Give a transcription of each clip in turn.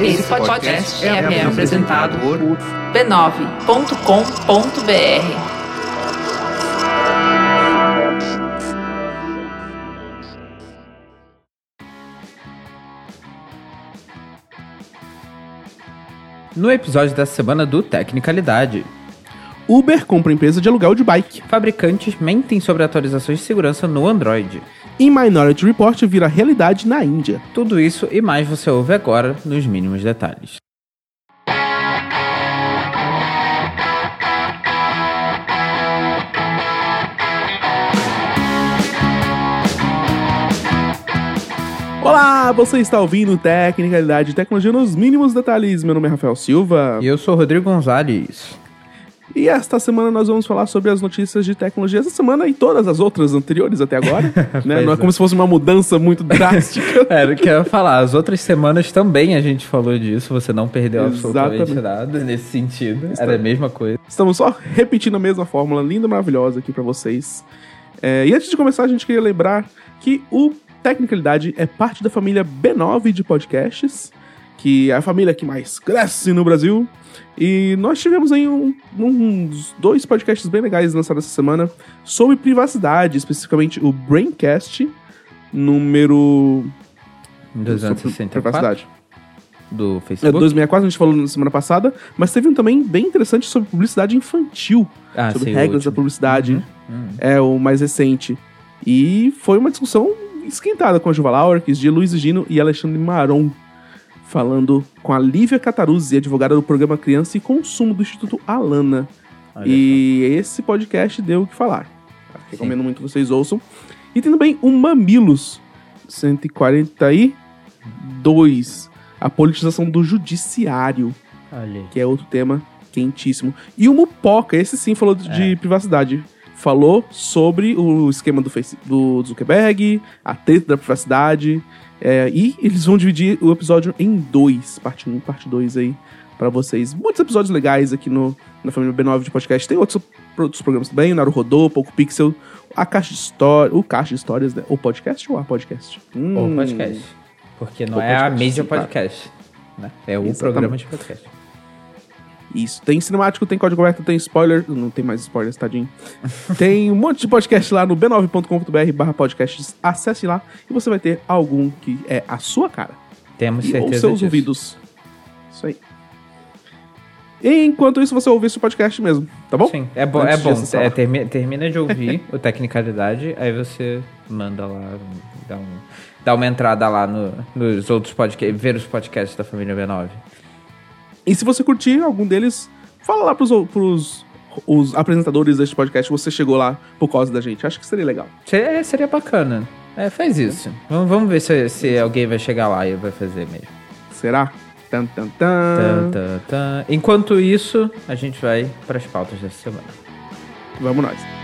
Esse podcast é, apresentado por b9.com.br. No episódio dessa semana do Tecnicalidade, Uber compra empresa de aluguel de bike. fabricantes mentem sobre atualizações de segurança no Android. E Minority Report vira realidade na Índia. Tudo isso e mais você ouve agora nos mínimos detalhes. Olá, você está ouvindo Tecnicalidade e Tecnologia nos mínimos detalhes. Meu nome é Rafael Silva. E eu sou Rodrigo Gonzalez. E esta semana nós vamos falar sobre as notícias de tecnologia. Essa semana e todas as outras anteriores até agora. né? Não é é. como se fosse uma mudança muito drástica. Era o que eu ia falar. As outras semanas também a gente falou disso. Você não perdeu absolutamente Exatamente. nada nesse sentido. Era a mesma coisa. Estamos só repetindo a mesma fórmula linda e maravilhosa aqui pra vocês. É, e antes de começar, a gente queria lembrar que o Tecnicalidade é parte da família B9 de podcasts, que é a família que mais cresce no Brasil. E nós tivemos aí um- uns dois podcasts bem legais lançados essa semana sobre privacidade, especificamente o Braincast, número. sobre 264 privacidade. do É, Facebook. 264, a gente falou na semana passada, mas teve um também bem interessante sobre publicidade infantil Ah, sobre regras da publicidade. Uhum. É o mais recente. E foi uma discussão esquentada com a Juva Laurques, de Luiz Gino e Alexandre Maron, falando com a Lívia Cataruzzi, advogada do programa Criança e Consumo do Instituto Alana. Olha e esse podcast deu o que falar. Recomendo muito que vocês ouçam. E tem também o Mamilos 142, a politização do judiciário só. Olha que é outro tema quentíssimo. E o Mupoca, esse sim falou de de privacidade. Falou sobre o esquema do, face, do Zuckerberg, a treta da privacidade. é, e eles vão dividir o episódio em dois, parte 1 e parte 2 aí, pra vocês. Muitos episódios legais aqui no, na família B9 de podcast. Tem outros, outros programas também, o Naru Rodô, Poco Pixel, a Caixa de Histórias, o Caixa de Histórias, né? O podcast ou a podcast? Hum, Ou podcast. Porque não Ou é a podcast, mídia sim, claro. podcast. Né? É o Exatamente. programa de podcast. Isso. Tem cinemático, tem código aberto, tem spoiler. Não tem mais spoilers, tadinho. tem um monte de podcast lá no b9.com.br barra podcasts. Acesse lá e você vai ter algum que é a sua cara. Temos E, ou certeza seus disso. ouvidos. Isso aí. Enquanto isso, você ouve esse podcast mesmo, tá bom? Sim, é, bo Antes é bom. É, lá. termi- termina de ouvir o Tecnicalidade, aí você manda lá, dá, um, dá uma entrada lá no- nos outros podcasts, ver os podcasts da família B9. E se você curtir algum deles, fala lá pros, pros os apresentadores deste podcast você chegou lá por causa da gente. Acho que seria legal. Seria, seria bacana. É, faz isso. Vamos, vamos ver se, se alguém vai chegar lá e vai fazer mesmo. Será? Tan, tan, tan. Tá, tá, tá. Enquanto isso, a gente vai para as pautas dessa semana. Vamos nós.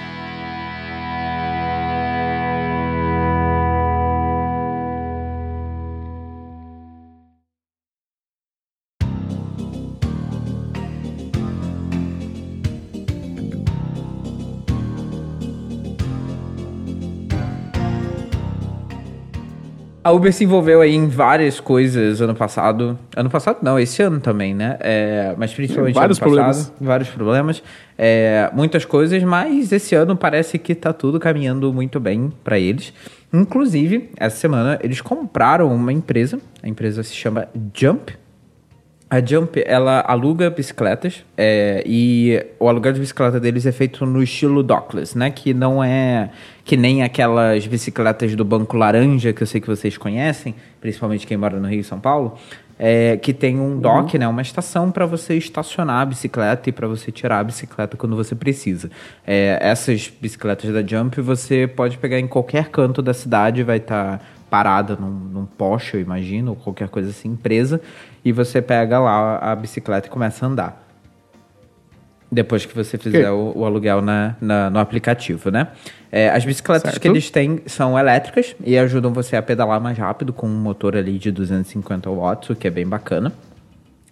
A Uber se envolveu aí em várias coisas ano passado. Ano passado não, esse ano também, né? É, mas principalmente Vários ano passado. problemas. Vários problemas. É, muitas coisas, mas esse ano parece que tá tudo caminhando muito bem para eles. Inclusive, essa semana eles compraram uma empresa. A empresa se chama Jump. A Jump, ela aluga bicicletas é, e o aluguel de bicicleta deles é feito no estilo dockless, né? Que não é que nem aquelas bicicletas do Banco Laranja, que eu sei que vocês conhecem, principalmente quem mora no Rio e São Paulo, é, que tem um dock, né? Uma estação para você estacionar a bicicleta e para você tirar a bicicleta quando você precisa. É, essas bicicletas da Jump você pode pegar em qualquer canto da cidade, vai estar parada num, num poste, eu imagino, ou qualquer coisa assim, presa, e você pega lá a bicicleta e começa a andar. Depois que você fizer o, o aluguel na, na- no aplicativo, né? É, as bicicletas Certo. que eles têm são elétricas e ajudam você a pedalar mais rápido com um motor ali de 250 watts, o que é bem bacana.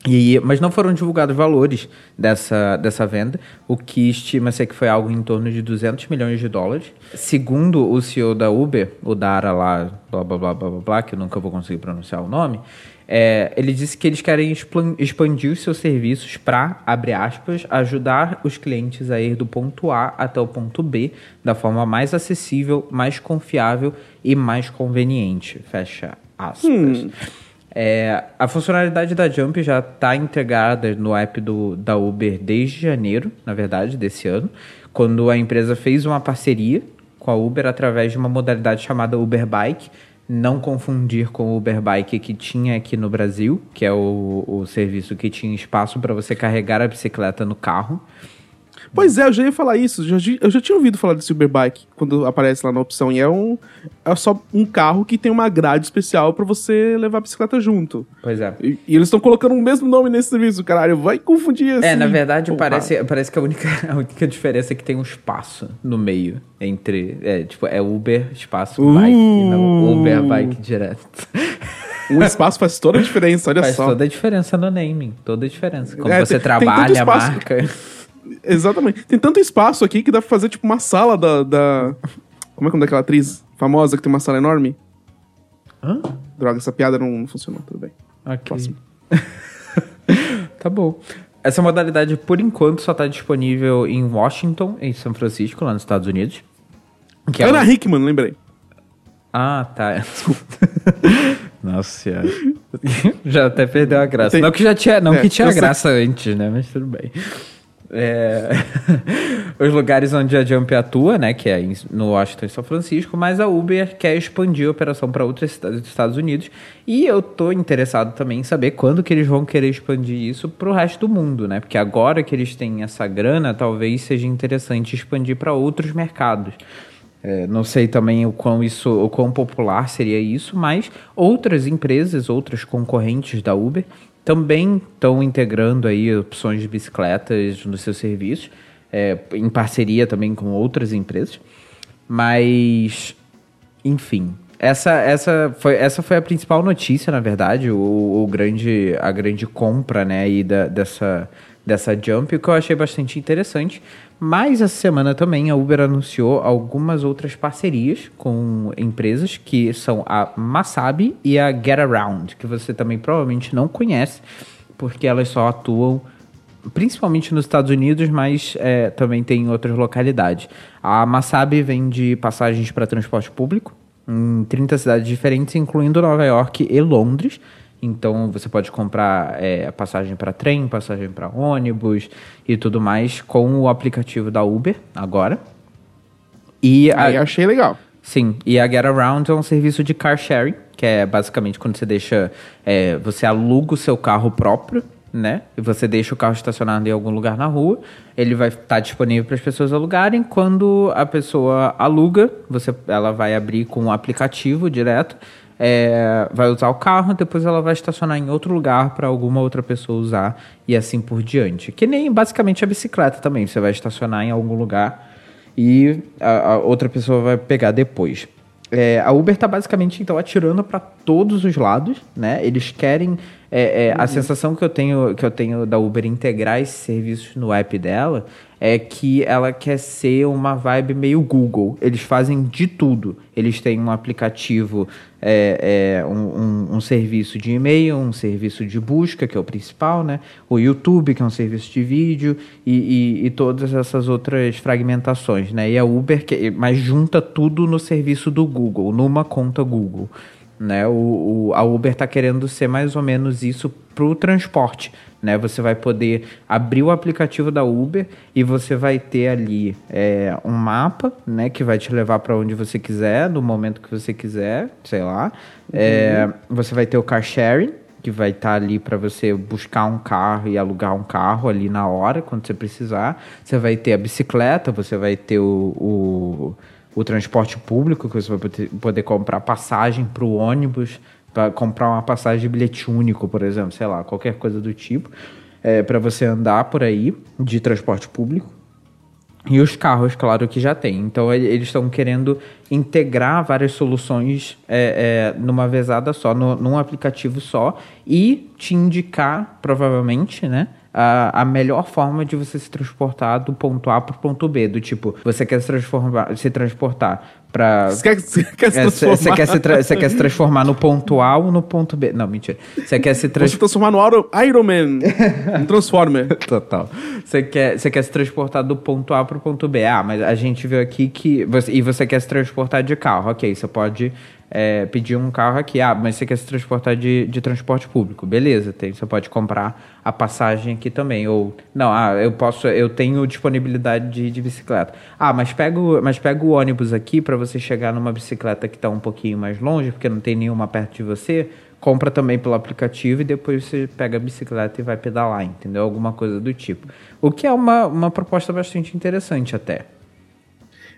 E, mas não foram divulgados valores dessa, dessa venda, o que estima-se que foi algo em torno de 200 milhões de dólares. Segundo o CEO da Uber, o Dara lá, blá blá blá blá blá, que eu nunca vou conseguir pronunciar o nome, é, ele disse que eles querem expandir os seus serviços para, abre aspas, ajudar os clientes a ir do ponto A até o ponto B da forma mais acessível, mais confiável e mais conveniente, fecha aspas. É, a funcionalidade da Jump já está integrada no app do, da Uber desde janeiro, na verdade, desse ano, quando a empresa fez uma parceria com a Uber através de uma modalidade chamada Uber Bike. Não confundir com o Uber Bike que tinha aqui no Brasil, que é o, o serviço que tinha espaço para você carregar a bicicleta no carro. Pois é, eu já ia falar isso. já- Eu já tinha ouvido falar desse Uber Bike quando aparece lá na opção. E é um. É só um carro que tem uma grade especial pra você levar a bicicleta junto. Pois é. E, e eles estão colocando o mesmo nome nesse serviço, caralho. Vai confundir assim. É, na verdade, o parece, parece que a única, a única diferença é que tem um espaço no meio entre. É, tipo, é Uber, espaço, Uh. bike. E não Uber, bike direto. Um espaço faz toda a diferença, olha Faz só. toda a diferença no naming. Toda a diferença. Como É, você tem- tem trabalha a espaço. marca. Exatamente. Tem tanto espaço aqui que dá pra fazer tipo uma sala da. da... Como é que é daquela atriz famosa que tem uma sala enorme? Hã? Droga, essa piada não, funcionou, tudo bem. Ok. Próximo. tá bom. Essa modalidade, por enquanto, só está disponível em Washington, em São Francisco, lá nos Estados Unidos. Que é Ana o- Hickman, lembrei. Ah, tá. Desculpa. Nossa senhora. já até perdeu a graça. Tem- Não que já tinha, não É, que tinha eu sei. graça antes, né? Mas tudo bem. É, Os lugares onde a Jump atua, né? Que é no Washington e São Francisco, mas a Uber quer expandir a operação para outras cidades dos Estados Unidos. E eu tô interessado também em saber quando que eles vão querer expandir isso pro resto do mundo, né? Porque agora que eles têm essa grana, talvez seja interessante expandir para outros mercados. É, não sei também o quão isso, o quão popular seria isso, mas outras empresas, outras concorrentes da Uber também estão integrando aí opções de bicicletas nos seus serviços, é, em parceria também com outras empresas. Mas, enfim, essa, essa, foi, essa foi a principal notícia, na verdade, o, o grande, a grande compra né, aí da, dessa, dessa Jump, o que eu achei bastante interessante. Mas essa semana também a Uber anunciou algumas outras parcerias com empresas que são a Masabi e a GetAround, que você também provavelmente não conhece, porque elas só atuam principalmente nos Estados Unidos, mas é, também tem em outras localidades. A Masabi vende passagens para transporte público em 30 cidades diferentes, incluindo Nova York e Londres. Então você pode comprar é, passagem para trem, passagem para ônibus e tudo mais com o aplicativo da Uber agora. E a- Aí eu achei legal. Sim, e a Get Around é um serviço de car sharing, que é basicamente quando você deixa. é, você aluga o seu carro próprio, né? E você deixa o carro estacionado em algum lugar na rua. Ele vai estar disponível para as pessoas alugarem. Quando a pessoa aluga, você, ela vai abrir com um aplicativo direto. É, vai usar o carro, depois ela vai estacionar em outro lugar para alguma outra pessoa usar e assim por diante. Que nem basicamente a bicicleta também. Você vai estacionar em algum lugar e a, a outra pessoa vai pegar depois. É, a Uber está basicamente então atirando para todos os lados, né? Eles querem é, é, a sensação que eu tenho que eu tenho da Uber integrar esses serviços no app dela é que ela quer ser uma vibe meio Google. Eles fazem de tudo. Eles têm um aplicativo, é, é, um, um- um serviço de e-mail, um serviço de busca, que é o principal, né? O YouTube, que é um serviço de vídeo, e, e- e todas essas outras fragmentações, né? E a Uber, que, mas junta tudo no serviço do Google, numa conta Google. Né? O, o- a Uber está querendo ser mais ou menos isso para o transporte. Né? Você vai poder abrir o aplicativo da Uber e você vai ter ali é, um mapa né, que vai te levar para onde você quiser, no momento que você quiser, sei lá. É, você vai ter o car sharing, que vai estar ali para você buscar um carro e alugar um carro ali na hora, quando você precisar. Você vai ter a bicicleta, você vai ter o- o o transporte público, que você vai poder, comprar passagem para o ônibus, para comprar uma passagem de bilhete único, por exemplo, sei lá, qualquer coisa do tipo, para você andar por aí de transporte público. E os carros, claro que já tem. Então ele- eles estão querendo integrar várias soluções é, é, numa vezada só, no- num aplicativo só, e te indicar, provavelmente, né? A, a melhor forma de você se transportar do ponto A para o ponto B. Do tipo, você quer se, transformar, se transportar para Você quer, você quer se é, Você transformar? quer, se tra- você quer se transformar no ponto A ou no ponto B? Não, mentira. Você quer se Você transformar. no Iron- Iron Man, um Transformer. Total. Você quer, você quer se transportar do ponto A pro ponto B. Ah, mas a gente viu aqui que. Você, e você quer se transportar de carro. Ok, você pode é, pedir um carro aqui. Ah, mas você quer se transportar de, de transporte público. Beleza, tem, você pode comprar a passagem aqui também. Ou. Não, ah, eu posso. Eu tenho disponibilidade de, de bicicleta. Ah, mas pega o, mas pega o ônibus aqui para você chegar numa bicicleta que tá um pouquinho mais longe, porque não tem nenhuma perto de você compra também pelo aplicativo e depois você pega a bicicleta e vai pedalar, entendeu? Alguma coisa do tipo. O que é uma, uma proposta bastante interessante até.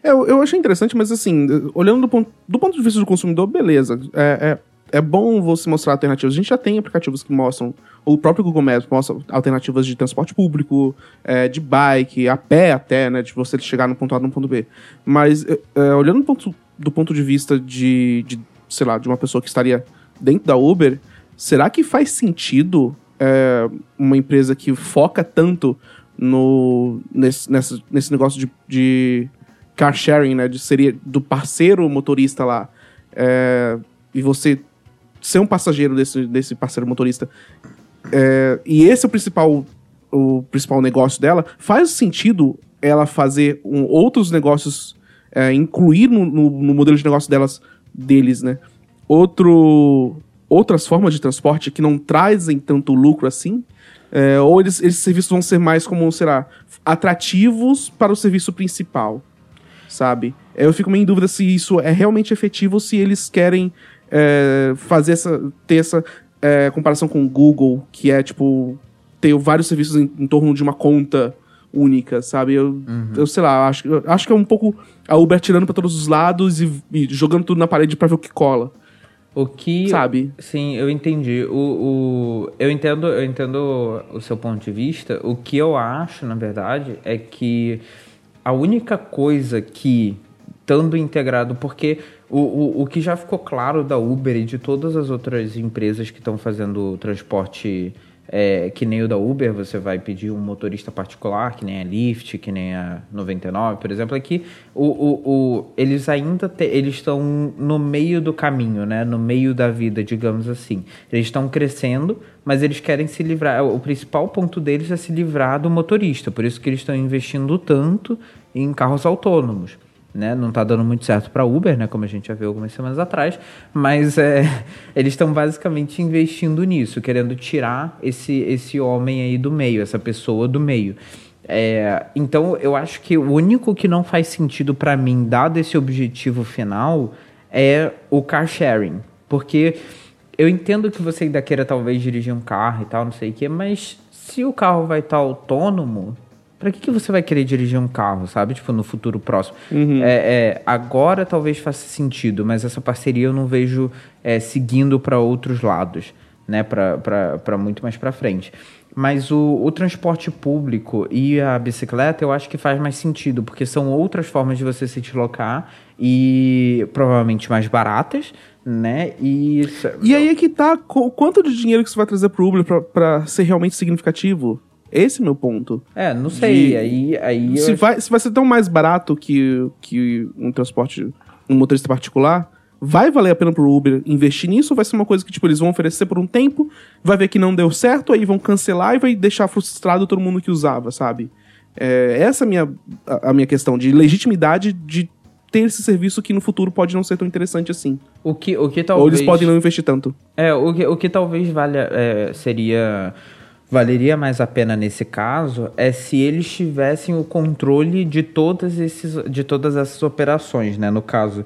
É, eu, achei interessante, mas assim, olhando do ponto, do ponto de vista do consumidor, beleza. É, é, é bom você mostrar alternativas. A gente já tem aplicativos que mostram, o próprio Google Maps mostra alternativas de transporte público, é, de bike, a pé até, né? De você chegar no ponto A no ponto B. Mas, é, é, olhando do ponto, do ponto de vista de, de, sei lá, de uma pessoa que estaria dentro da Uber, será que faz sentido é, uma empresa que foca tanto no, nesse, nessa, nesse negócio de, de car sharing, né? De seria do parceiro motorista lá. é, e você ser um passageiro desse, desse parceiro motorista. é, e esse é o principal, o principal negócio dela. Faz sentido ela fazer um- outros negócios, é, incluir no, no- no modelo de negócio delas, deles, né? Outro, outras formas de transporte que não trazem tanto lucro assim. é, ou eles, esses serviços vão ser mais como, será, atrativos para o serviço principal sabe? Eu fico meio em dúvida se isso é realmente efetivo ou se eles querem é, fazer essa. ter essa é, comparação com o Google, que é tipo. ter vários serviços em, em torno de uma conta única, sabe? Eu, eu sei lá, acho, acho que é um pouco a Uber tirando pra todos os lados e, e jogando tudo na parede pra ver o que cola. O que. Sabe? Sim, eu entendi. O, o, eu, entendo, eu entendo o seu ponto de vista. O que eu acho, na verdade, é que a única coisa que, estando integrado, porque o, o, o que já ficou claro da Uber e de todas as outras empresas que estão fazendo transporte é, que nem o da Uber, você vai pedir um motorista particular, que nem a Lyft, que nem a 99, por exemplo, é que o, o, o, eles ainda te, eles estão no meio do caminho, né? no meio da vida, digamos assim. Eles estão crescendo, mas eles querem se livrar. O principal ponto deles é se livrar do motorista, por isso que eles estão investindo tanto em carros autônomos né? Não tá dando muito certo para Uber, né? Como a gente já viu algumas semanas atrás, mas é, eles estão basicamente investindo nisso, querendo tirar esse esse homem aí do meio, essa pessoa do meio. É, então eu acho que o único que não faz sentido para mim, dado esse objetivo final, é o car sharing, porque eu entendo que você ainda queira talvez dirigir um carro e tal, não sei o quê, mas se o carro vai estar autônomo, Pra que, que você vai querer dirigir um carro, sabe? Tipo, no futuro próximo. É, é, agora talvez faça sentido, mas essa parceria eu não vejo é, seguindo para outros lados, né? Para muito mais para frente. Mas o, o transporte público e a bicicleta eu acho que faz mais sentido, porque são outras formas de você se deslocar e provavelmente mais baratas, né? E, E aí é que tá quanto de dinheiro que você vai trazer pro Uber pra ser realmente significativo. Esse é meu ponto. É, não sei. De- Aí, aí Se vai, se vai ser tão mais barato que, que um transporte, um motorista particular, vai valer a pena pro Uber investir nisso ou vai ser uma coisa que, tipo, eles vão oferecer por um tempo, vai ver que não deu certo, aí vão cancelar e vai deixar frustrado todo mundo que usava, sabe? É, essa é a minha, a, a minha questão de legitimidade de ter esse serviço que no futuro pode não ser tão interessante assim. O que, o que talvez... Ou eles podem não investir tanto. É, o que, o que talvez valha, é, seria... Valeria mais a pena nesse caso é se eles tivessem o controle de todas, esses, de todas essas operações, né? No caso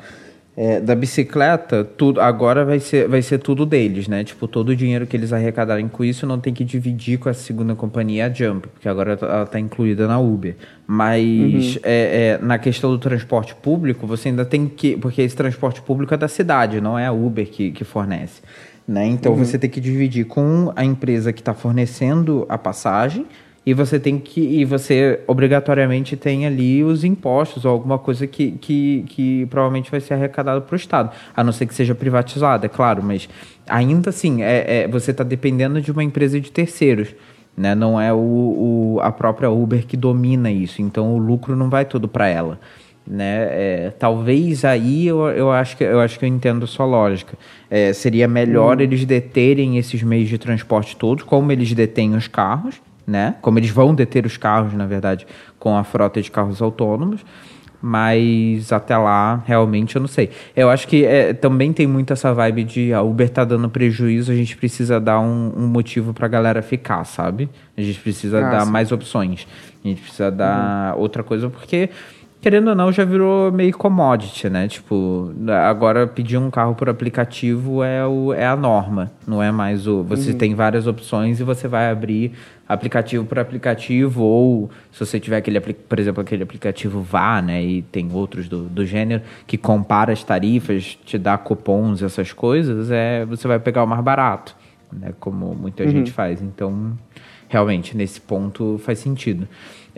é, da bicicleta, tudo, agora vai ser, vai ser tudo deles, né? Tipo, todo o dinheiro que eles arrecadarem com isso não tem que dividir com a segunda companhia, a Jump, porque agora ela está incluída na Uber. Mas é, é, na questão do transporte público, você ainda tem que. Porque esse transporte público é da cidade, não é a Uber que, que fornece. Né? Então você tem que dividir com a empresa que está fornecendo a passagem e você tem que e você obrigatoriamente tem ali os impostos ou alguma coisa que, que, que provavelmente vai ser arrecadado para o Estado, a não ser que seja privatizado, é claro, mas ainda assim é, é você está dependendo de uma empresa de terceiros. Né? Não é o, o, a própria Uber que domina isso, então o lucro não vai todo para ela né? É, talvez aí eu, eu, acho que, eu acho que eu entendo a sua lógica. É, seria melhor hum. eles deterem esses meios de transporte todos, como eles detêm os carros, né? Como eles vão deter os carros, na verdade, com a frota de carros autônomos. Mas até lá, realmente, eu não sei. Eu acho que é, também tem muito essa vibe de a Uber tá dando prejuízo, a gente precisa dar um, um motivo pra galera ficar, sabe? A gente precisa ah, dar sim. mais opções. A gente precisa dar uhum. outra coisa, porque querendo ou não, já virou meio commodity, né? Tipo, agora pedir um carro por aplicativo é, o, é a norma, não é mais o. Você uhum. tem várias opções e você vai abrir aplicativo por aplicativo, ou se você tiver aquele, por exemplo, aquele aplicativo Vá, né? E tem outros do, do gênero que compara as tarifas, te dá cupons, essas coisas, é, você vai pegar o mais barato, né? Como muita uhum. gente faz. Então, realmente, nesse ponto faz sentido.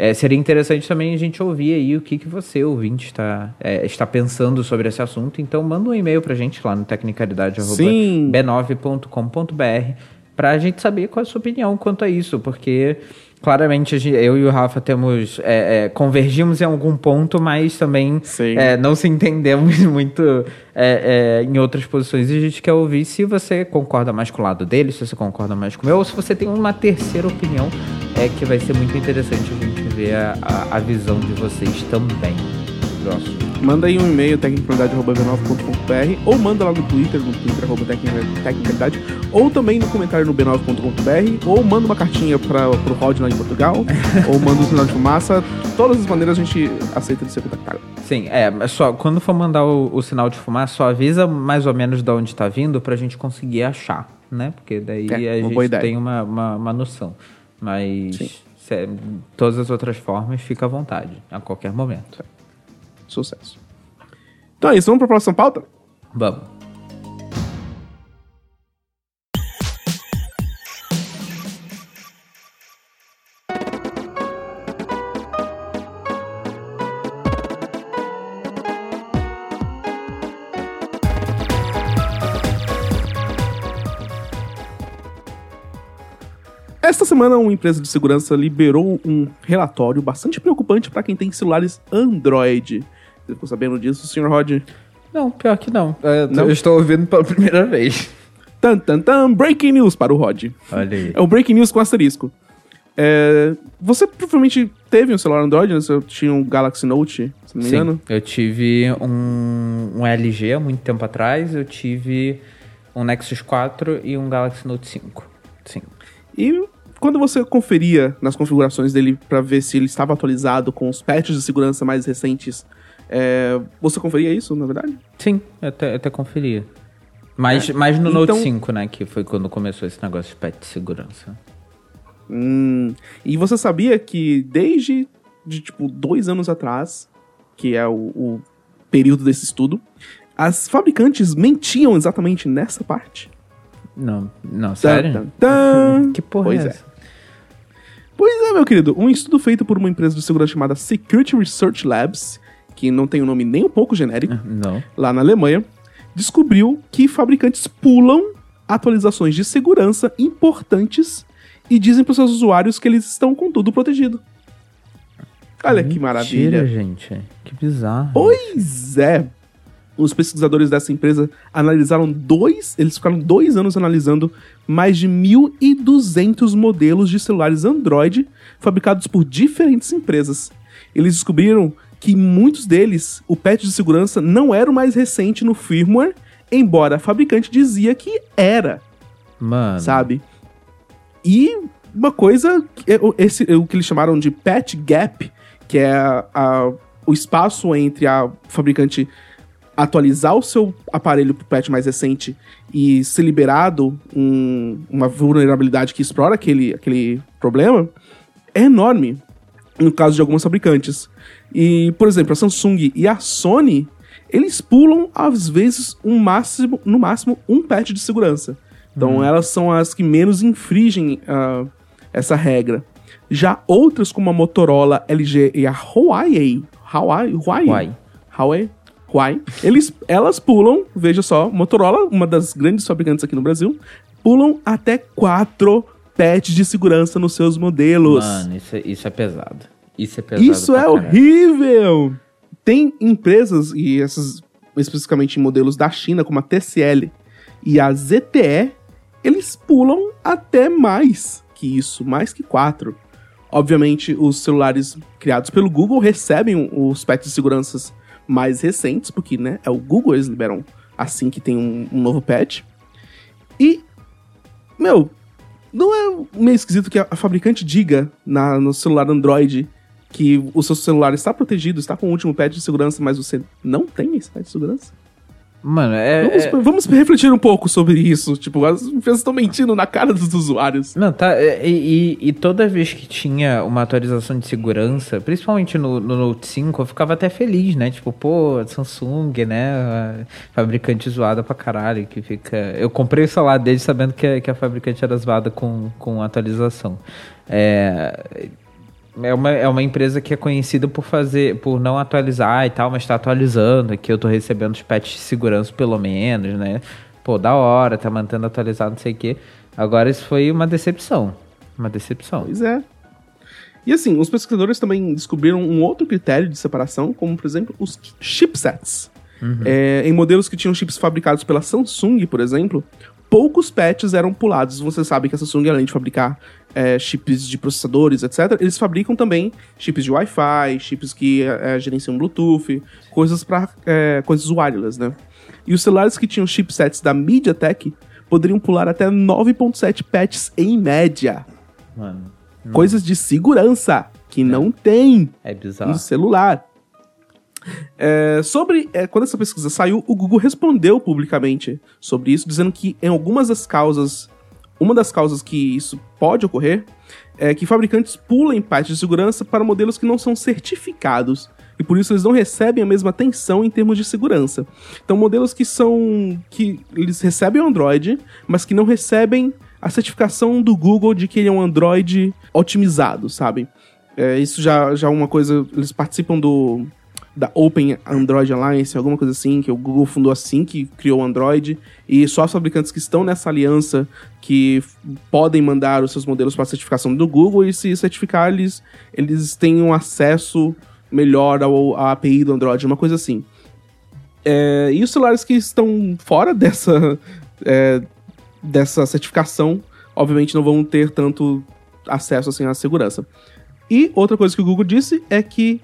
É, seria interessante também a gente ouvir aí o que, que você, ouvinte, está, é, está pensando sobre esse assunto. Então, manda um e-mail para a gente lá no tecnicalidade.b9.com.br para a gente saber qual é a sua opinião quanto a isso, porque claramente eu e o Rafa temos é, é, convergimos em algum ponto, mas também é, não se entendemos muito é, é, em outras posições. E a gente quer ouvir se você concorda mais com o lado dele, se você concorda mais com o meu, ou se você tem uma terceira opinião, é que vai ser muito interessante a gente ver a, a, a visão de vocês também. Próximo manda aí um e-mail, tecnicalidade.b9.com.br ou manda lá no Twitter, no Twitter, arroba tecnicalidade, ou também no comentário no b9.com.br, ou manda uma cartinha para pro Rod lá em Portugal, ou manda um sinal de fumaça. Todas as maneiras a gente aceita de ser contactado. Sim, é, só quando for mandar o, o, sinal de fumaça, só avisa mais ou menos de onde está vindo pra gente conseguir achar, né? Porque daí é, a gente tem uma, uma, uma noção. Mas se, todas as outras formas, fica à vontade, a qualquer momento. Sucesso. Então é isso, vamos para a próxima pauta? Vamos. Esta semana, uma empresa de segurança liberou um relatório bastante preocupante para quem tem celulares Android. Você ficou sabendo disso, senhor Rod? Não, pior que não. É, não? Eu estou ouvindo pela primeira vez. Tan, tan, tan, breaking news para o Rod. Olha aí. É o breaking news com asterisco. É, você provavelmente teve um celular Android, né? Você tinha um Galaxy Note, se não me engano? eu tive um, um LG há muito tempo atrás, eu tive um Nexus 4 e um Galaxy Note 5. Sim. E quando você conferia nas configurações dele para ver se ele estava atualizado com os patches de segurança mais recentes, é, você conferia isso, na verdade? Sim, até, até conferia. Mas, é. mas no então, Note 5, né? Que foi quando começou esse negócio de patch de segurança. Hum, e você sabia que desde de, tipo, dois anos atrás, que é o, o período desse estudo, as fabricantes mentiam exatamente nessa parte? Não, não, sério? Tan, tan, tan. Que porra pois é, é Pois é, meu querido. Um estudo feito por uma empresa de segurança chamada Security Research Labs, que não tem um nome nem um pouco genérico, ah, não. lá na Alemanha, descobriu que fabricantes pulam atualizações de segurança importantes e dizem para os seus usuários que eles estão com tudo protegido. Olha Mentira, que maravilha. gente. Que bizarro. Pois é os pesquisadores dessa empresa analisaram dois, eles ficaram dois anos analisando mais de 1.200 modelos de celulares Android fabricados por diferentes empresas. Eles descobriram que muitos deles, o patch de segurança não era o mais recente no firmware, embora a fabricante dizia que era. Mano. Sabe? E uma coisa, esse, o que eles chamaram de patch gap, que é a, a, o espaço entre a fabricante atualizar o seu aparelho para o patch mais recente e ser liberado um, uma vulnerabilidade que explora aquele, aquele problema, é enorme no caso de alguns fabricantes. E, por exemplo, a Samsung e a Sony, eles pulam, às vezes, um máximo, no máximo, um patch de segurança. Então, hum. elas são as que menos infringem uh, essa regra. Já outras, como a Motorola, LG e a Huawei, Huawei, Huawei, Huawei. Eles, elas pulam, veja só, Motorola, uma das grandes fabricantes aqui no Brasil, pulam até quatro patches de segurança nos seus modelos. Mano, isso, é- isso é pesado. Isso é pesado. Isso é caralho. horrível! Tem empresas, e essas especificamente em modelos da China, como a TCL e a ZTE, eles pulam até mais que isso, mais que quatro. Obviamente, os celulares criados pelo Google recebem os patches de seguranças mais recentes, porque né, é o Google, eles liberam assim que tem um, um novo patch. E, meu, não é meio esquisito que a, fabricante diga na, no celular Android que o seu celular está protegido, está com o último patch de segurança, mas você não tem esse patch de segurança? Mano, é. Vamos, é- vamos refletir um pouco sobre isso. Tipo, as empresas estão mentindo na cara dos usuários. Não, tá. é, E, e- e toda vez que tinha uma atualização de segurança, principalmente no, no Note 5, eu ficava até feliz, né? Tipo, pô, Samsung, né? Fabricante zoada pra caralho, que fica. Eu comprei o celular dele sabendo que, a- que a fabricante era zoada com, com atualização. É. É uma, é uma empresa que é conhecida por fazer, por não atualizar e tal, mas tá atualizando, que eu tô recebendo os patches de segurança pelo menos, né? Pô, da hora, tá mantendo atualizado, não sei o quê. Agora isso foi uma decepção. Uma decepção. Pois é. E assim, os pesquisadores também descobriram um outro critério de separação, como por exemplo os chipsets. É, em modelos que tinham chips fabricados pela Samsung, por exemplo, poucos patches eram pulados. Você sabe que a Samsung, além de fabricar é, chips de processadores, etc., eles fabricam também chips de Wi-Fi, chips que é, gerenciam Bluetooth, coisas para coisas wireless, né? E os celulares que tinham chipsets da MediaTek poderiam pular até 9.7 patches em média. Mano, Coisas de segurança que não tem é bizarro. no celular. É, sobre é, quando essa pesquisa saiu, o Google respondeu publicamente sobre isso, dizendo que em algumas das causas, uma das causas que isso pode ocorrer é que fabricantes pulem patches de segurança para modelos que não são certificados e por isso eles não recebem a mesma atenção em termos de segurança. Então, modelos que são que eles recebem o Android, mas que não recebem a certificação do Google de que ele é um Android otimizado, sabe? É, isso já, já é uma coisa. Eles participam do da Open Android Alliance, alguma coisa assim, que o Google fundou assim que criou o Android, e só os fabricantes que estão nessa aliança que podem mandar os seus modelos para certificação do Google, e se certificar, eles, eles têm um acesso melhor ao, à API do Android, uma coisa assim. É, e os celulares que estão fora dessa, é, dessa certificação, obviamente não vão ter tanto acesso assim à segurança. E outra coisa que o Google disse é que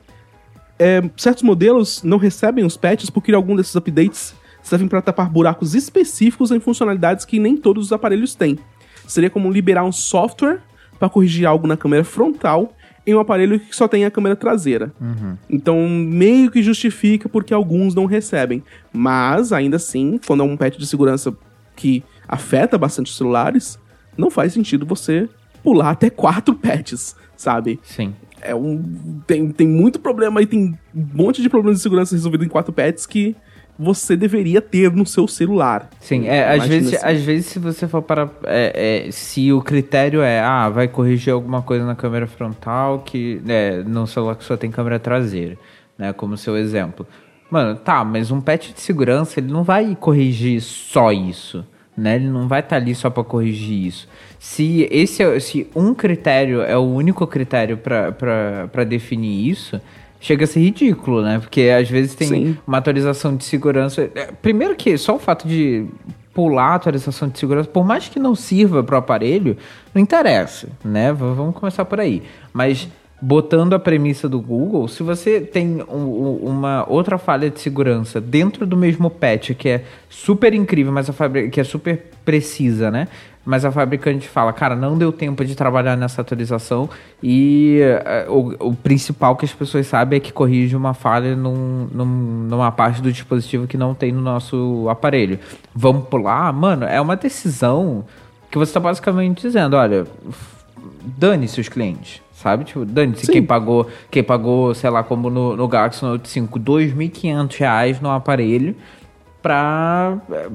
é, certos modelos não recebem os patches porque algum desses updates servem para tapar buracos específicos em funcionalidades que nem todos os aparelhos têm. Seria como liberar um software para corrigir algo na câmera frontal em um aparelho que só tem a câmera traseira. Então, meio que justifica porque alguns não recebem. Mas, ainda assim, quando é um patch de segurança que afeta bastante os celulares, não faz sentido você pular até quatro patches, sabe? Sim. é um. Tem, tem muito problema aí, tem um monte de problemas de segurança resolvido em quatro patches que você deveria ter no seu celular. Sim, é, às, vezes, assim. às vezes se você for para. é, é, se o critério é, ah, vai corrigir alguma coisa na câmera frontal que. É, no celular que só tem câmera traseira, né? Como seu exemplo. Mano, tá, mas um patch de segurança, ele não vai corrigir só isso. Né? Ele não vai estar ali só para corrigir isso. Se esse é- se um critério é o único critério para definir isso, chega a ser ridículo, né? Porque às vezes tem Sim. uma atualização de segurança. é, Primeiro que só o fato de pular a atualização de segurança, por mais que não sirva para o aparelho, não interessa, né? Vamos começar por aí. Mas botando a premissa do Google, se você tem um- um- uma outra falha de segurança dentro do mesmo patch que é super incrível, mas a que é super precisa, né? Mas a fabricante fala, cara, não deu tempo de trabalhar nessa atualização e eh, o, o principal que as pessoas sabem é que corrige uma falha num, num- numa parte do dispositivo que não tem no nosso aparelho. Vamos pular? Mano, é uma decisão que você está basicamente dizendo, olha, dane-se os clientes, sabe? Tipo, dane-se quem pagou, quem pagou, sei lá, como no, no Galaxy Note 5, 2.500 reais no aparelho pra. é,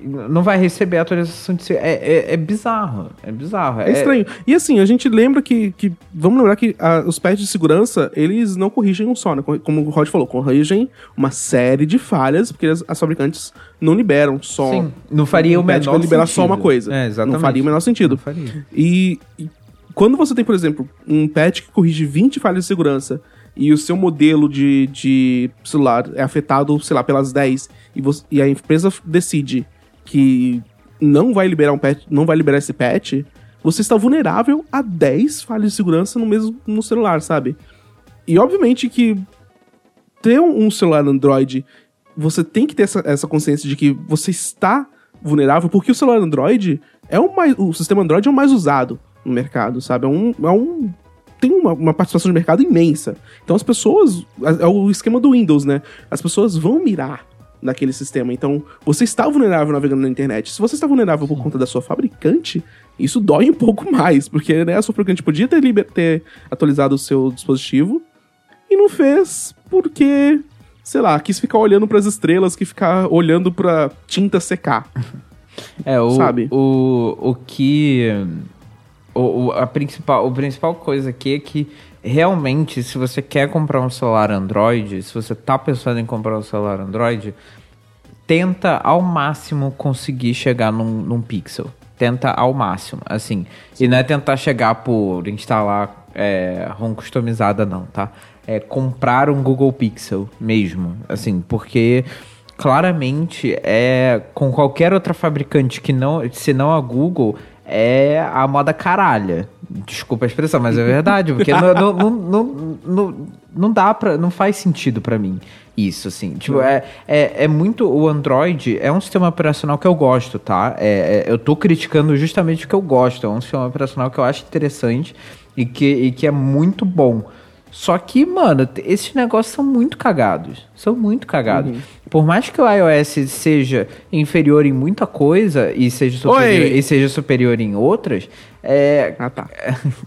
Não vai receber atualização de. É, é, é bizarro. É bizarro. É estranho. E assim, a gente lembra que. que vamos lembrar que ah, os patches de segurança, eles não corrigem um só, né? Como o Rod falou, corrigem uma série de falhas, porque as, as fabricantes não liberam só. Sim, não faria o patch menor pra liberar só sentido. uma coisa. É, exatamente. Não faria o menor sentido. Não faria. E, e quando você tem, por exemplo, um patch que corrige 20 falhas de segurança e o seu modelo de, de celular é afetado, sei lá, pelas 10 e, você- e a empresa decide que não vai liberar um patch, não vai liberar esse patch, você está vulnerável a 10 falhas de segurança no mesmo no celular, sabe? E obviamente que ter um um celular Android, você tem que ter essa, essa consciência de que você está vulnerável, porque o celular Android é o mais. O sistema Android é o mais usado no mercado, sabe? É um. É um tem uma, uma participação de mercado imensa. Então as pessoas. É o esquema do Windows, né? As pessoas vão mirar naquele sistema. Então, você está vulnerável navegando na internet. Se você está vulnerável por conta da sua fabricante, isso dói um pouco mais, porque né, a sua fabricante podia ter, liber- ter atualizado o seu dispositivo e não fez porque, sei lá, quis ficar olhando para as estrelas, que ficar olhando pra tinta secar. É, o, Sabe? o, o que. O, o- a principal, a principal coisa aqui é que realmente, se você quer comprar um celular Android, se você tá pensando em comprar um celular Android, tenta ao máximo conseguir chegar num, num Pixel. Tenta ao máximo, assim. E não é tentar chegar por instalar é, ROM customizada, não, tá? É comprar um Google Pixel mesmo, assim, porque claramente é com qualquer outra fabricante que não, se não a Google, é a moda caralha. Desculpa a expressão, mas é verdade, porque não, não, não, não, não, dá pra. não faz sentido pra mim isso, assim. Tipo, é, é, é muito. O Android é um sistema operacional que eu gosto, tá? É, é- eu tô criticando justamente o que eu gosto. É um sistema operacional que eu acho interessante e que, e que é muito bom. Só que, mano, esses negócios são muito cagados. São muito cagados. Por mais que o iOS seja inferior em muita coisa e seja superior, Oi! e seja superior em outras, é. Ah, tá.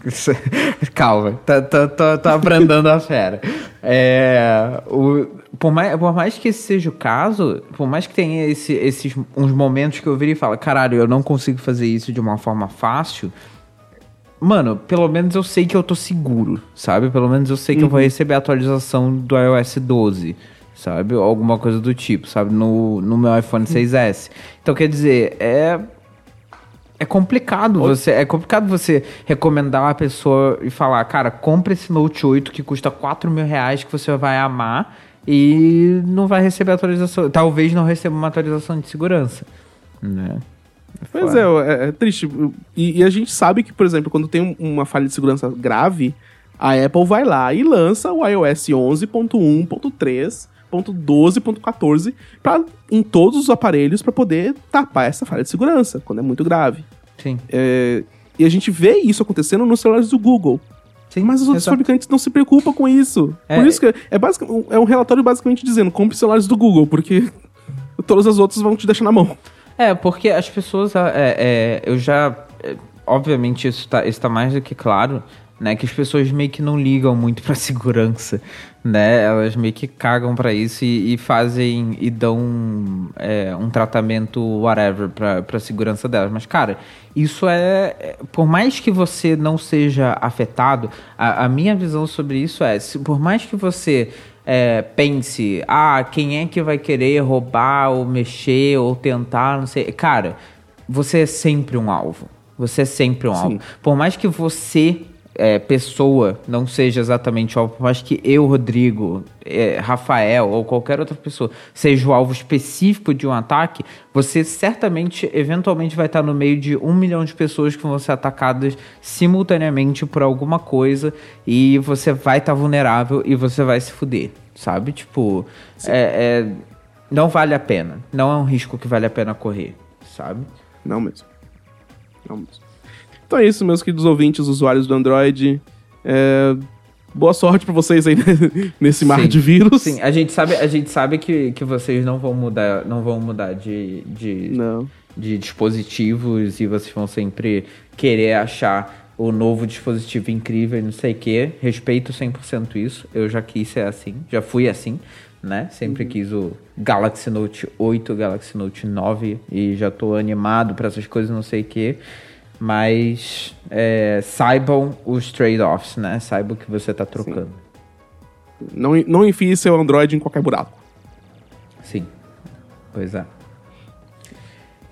Calma, tá, tá, tá, tá abrandando a fera. É, o, por, mais, por mais que esse seja o caso, por mais que tenha esse- esses uns momentos que eu viro e falo, caralho, eu não consigo fazer isso de uma forma fácil. Mano, pelo menos eu sei que eu tô seguro, sabe? Pelo menos eu sei que eu vou receber a atualização do iOS 12, sabe? Ou alguma coisa do tipo, sabe? No, no meu iPhone 6S. Então, quer dizer, é. É complicado você, é complicado você recomendar a pessoa e falar, cara, compre esse Note 8 que custa 4 mil reais que você vai amar e não vai receber atualização. Talvez não receba uma atualização de segurança. Né? Pois é, é, é triste. E, e a gente sabe que, por exemplo, quando tem um- uma falha de segurança grave, a Apple vai lá e lança o iOS 11.1.3.12.14 pra- em todos os aparelhos para poder tapar essa falha de segurança, quando é muito grave. Sim. É, e a gente vê isso acontecendo nos celulares do Google. Sim, Mas os outros exato. fabricantes não se preocupam com isso. É. Por isso que é, basic, é um relatório basicamente dizendo: compre celulares do Google, porque todas as outras vão te deixar na mão. É, porque as pessoas. é, é, eu já. é, obviamente, isso tá, isso tá mais do que claro, né? Que as pessoas meio que não ligam muito pra segurança, né? Elas meio que cagam pra isso e, e fazem. e dão é, um tratamento whatever pra, pra segurança delas. Mas, cara, isso é. é, Por mais que você não seja afetado, a, a minha visão sobre isso é: se, por mais que você é, pense, ah, quem é que vai querer roubar ou mexer ou tentar, não sei. Cara, você é sempre um alvo. Você é sempre um Sim. alvo. Por mais que você, é, pessoa, não seja exatamente o alvo, mais que eu, Rodrigo, é, Rafael ou qualquer outra pessoa seja o alvo específico de um ataque, você certamente, eventualmente, vai estar no meio de um milhão de pessoas que vão ser atacadas simultaneamente por alguma coisa e você vai estar vulnerável e você vai se fuder, sabe? Tipo, é, é- não vale a pena. Não é um risco que vale a pena correr, sabe? Não mesmo. Não mesmo. Então é isso, meus queridos ouvintes, usuários do Android. É, Boa sorte pra vocês aí nesse mar Sim. de vírus. Sim, a gente sabe, a gente sabe que, que vocês não vão mudar, não vão mudar de, de, Não. de dispositivos e vocês vão sempre querer achar o novo dispositivo incrível e não sei o quê. Respeito 100% isso. Eu já quis ser assim, já fui assim, né? Sempre quis o Galaxy Note 8, Galaxy Note 9 e já tô animado para essas coisas, não sei o que. Mas é, saibam os trade-offs, né? Saibam o que você tá trocando. Não, não enfie seu Android em qualquer buraco. Sim. Pois é.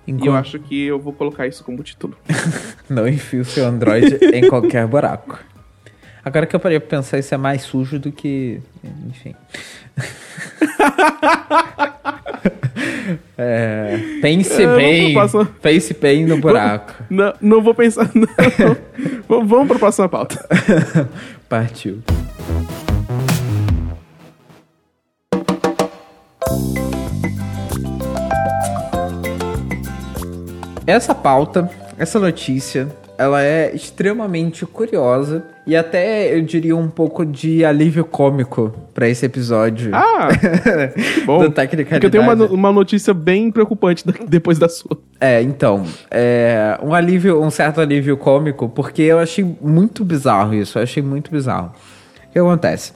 E eu Enquanto acho que eu vou colocar isso como título. não enfie o seu Android em qualquer buraco. Agora que eu parei pra pensar, isso é mais sujo do que. Enfim. É, pense É, bem. Pense bem no buraco. Não, não vou pensar. Não. Vamos para a próxima pauta. Partiu. Essa pauta, essa notícia, ela é extremamente curiosa e até eu diria um pouco de alívio cômico pra esse episódio. Ah, bom. Do. Porque eu tenho uma, uma notícia bem preocupante depois da sua. É, então, é, um alívio, um certo alívio cômico, porque eu achei muito bizarro isso, eu achei muito bizarro. O que acontece?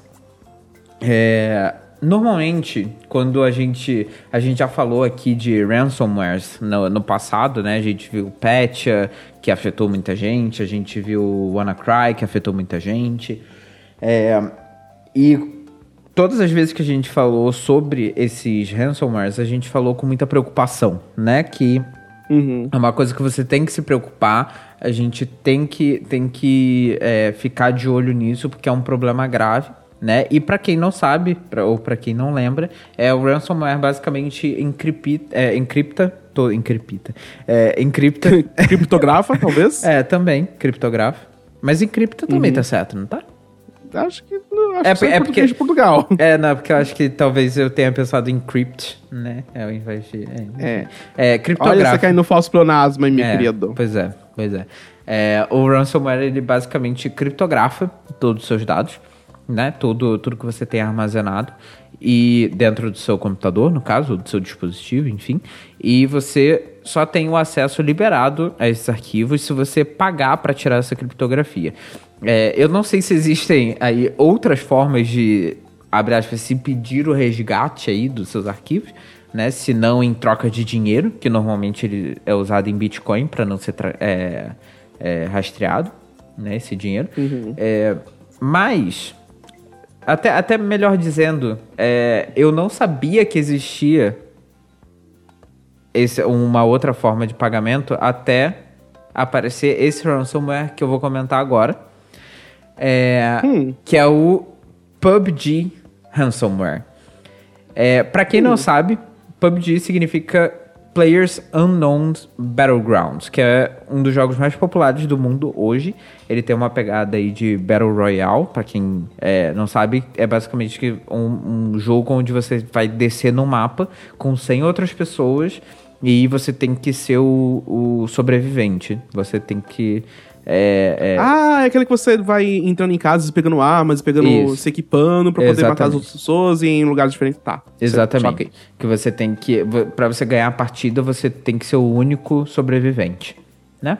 É, normalmente, quando a gente, a gente já falou aqui de ransomwares no, no passado, né? A gente viu Petya, que afetou muita gente, a gente viu WannaCry, que afetou muita gente. É, e todas as vezes que a gente falou sobre esses ransomwares, a gente falou com muita preocupação, né? Que Uhum. é uma coisa que você tem que se preocupar, a gente tem que, tem que é, ficar de olho nisso, porque é um problema grave, né? E para quem não sabe, pra, ou para quem não lembra, é o ransomware basicamente encripta, é, encripta, tô, encripta, é, encripta, Criptografa, talvez? é, também, criptografa, mas encripta também tá certo, não tá? Acho que não. Acho É, que é português porque- de Portugal. É, não, porque eu acho que talvez eu tenha pensado em crypt, né? É, ao invés de... É, é, Olha, criptográfico. você caindo no falso pleonasmo, hein, meu É, querido. Pois é, pois é. É, O ransomware, ele basicamente criptografa todos os seus dados, né? Tudo, tudo que você tem armazenado e dentro do seu computador, no caso, do seu dispositivo, enfim. E você só tem o acesso liberado a esses arquivos se você pagar para tirar essa criptografia. É, eu não sei se existem aí outras formas de, abre aspas, se pedir o resgate aí dos seus arquivos, né? Se não em troca de dinheiro, que normalmente ele é usado em Bitcoin para não ser é, é, rastreado, né? Esse dinheiro. É, mas, até, até melhor dizendo, é, eu não sabia que existia esse, uma outra forma de pagamento até aparecer esse ransomware que eu vou comentar agora. É, Hum. Que é o PUBG Ransomware. É, para quem não sabe, PUBG significa Players Unknown Battlegrounds, que é um dos jogos mais populares do mundo hoje. Ele tem uma pegada aí de Battle Royale, para quem é, não sabe, é basicamente um, um jogo onde você vai descer no mapa com 100 outras pessoas e você tem que ser o, o sobrevivente. Você tem que é, é, Ah, é aquele que você vai entrando em casas, pegando armas, pegando, Isso. se equipando pra poder matar as Exatamente. outras pessoas em lugares diferentes. Tá. Exatamente. Só que- você tem que. Pra você ganhar a partida, você tem que ser o único sobrevivente. Né?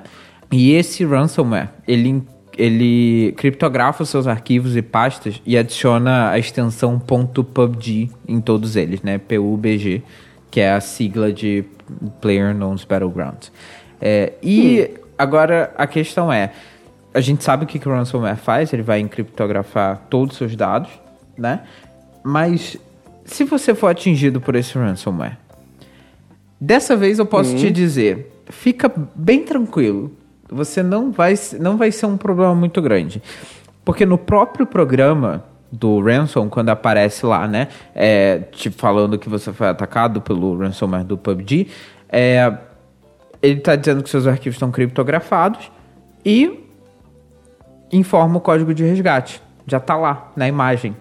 E esse ransomware, ele, ele criptografa os seus arquivos e pastas e adiciona a extensão .pubg em todos eles, né? PUBG, que é a sigla de Player Unknown's Battlegrounds. É, e agora a questão é. A gente sabe o que, que o ransomware faz, ele vai encriptografar todos os seus dados, né? Mas se você for atingido por esse ransomware, dessa vez eu posso te dizer, fica bem tranquilo. Você não vai, não vai ser um problema muito grande. Porque no próprio programa do ransom, quando aparece lá, né, é, te falando que você foi atacado pelo ransomware do PUBG, é, ele está dizendo que seus arquivos estão criptografados e informa o código de resgate. Já tá lá na imagem.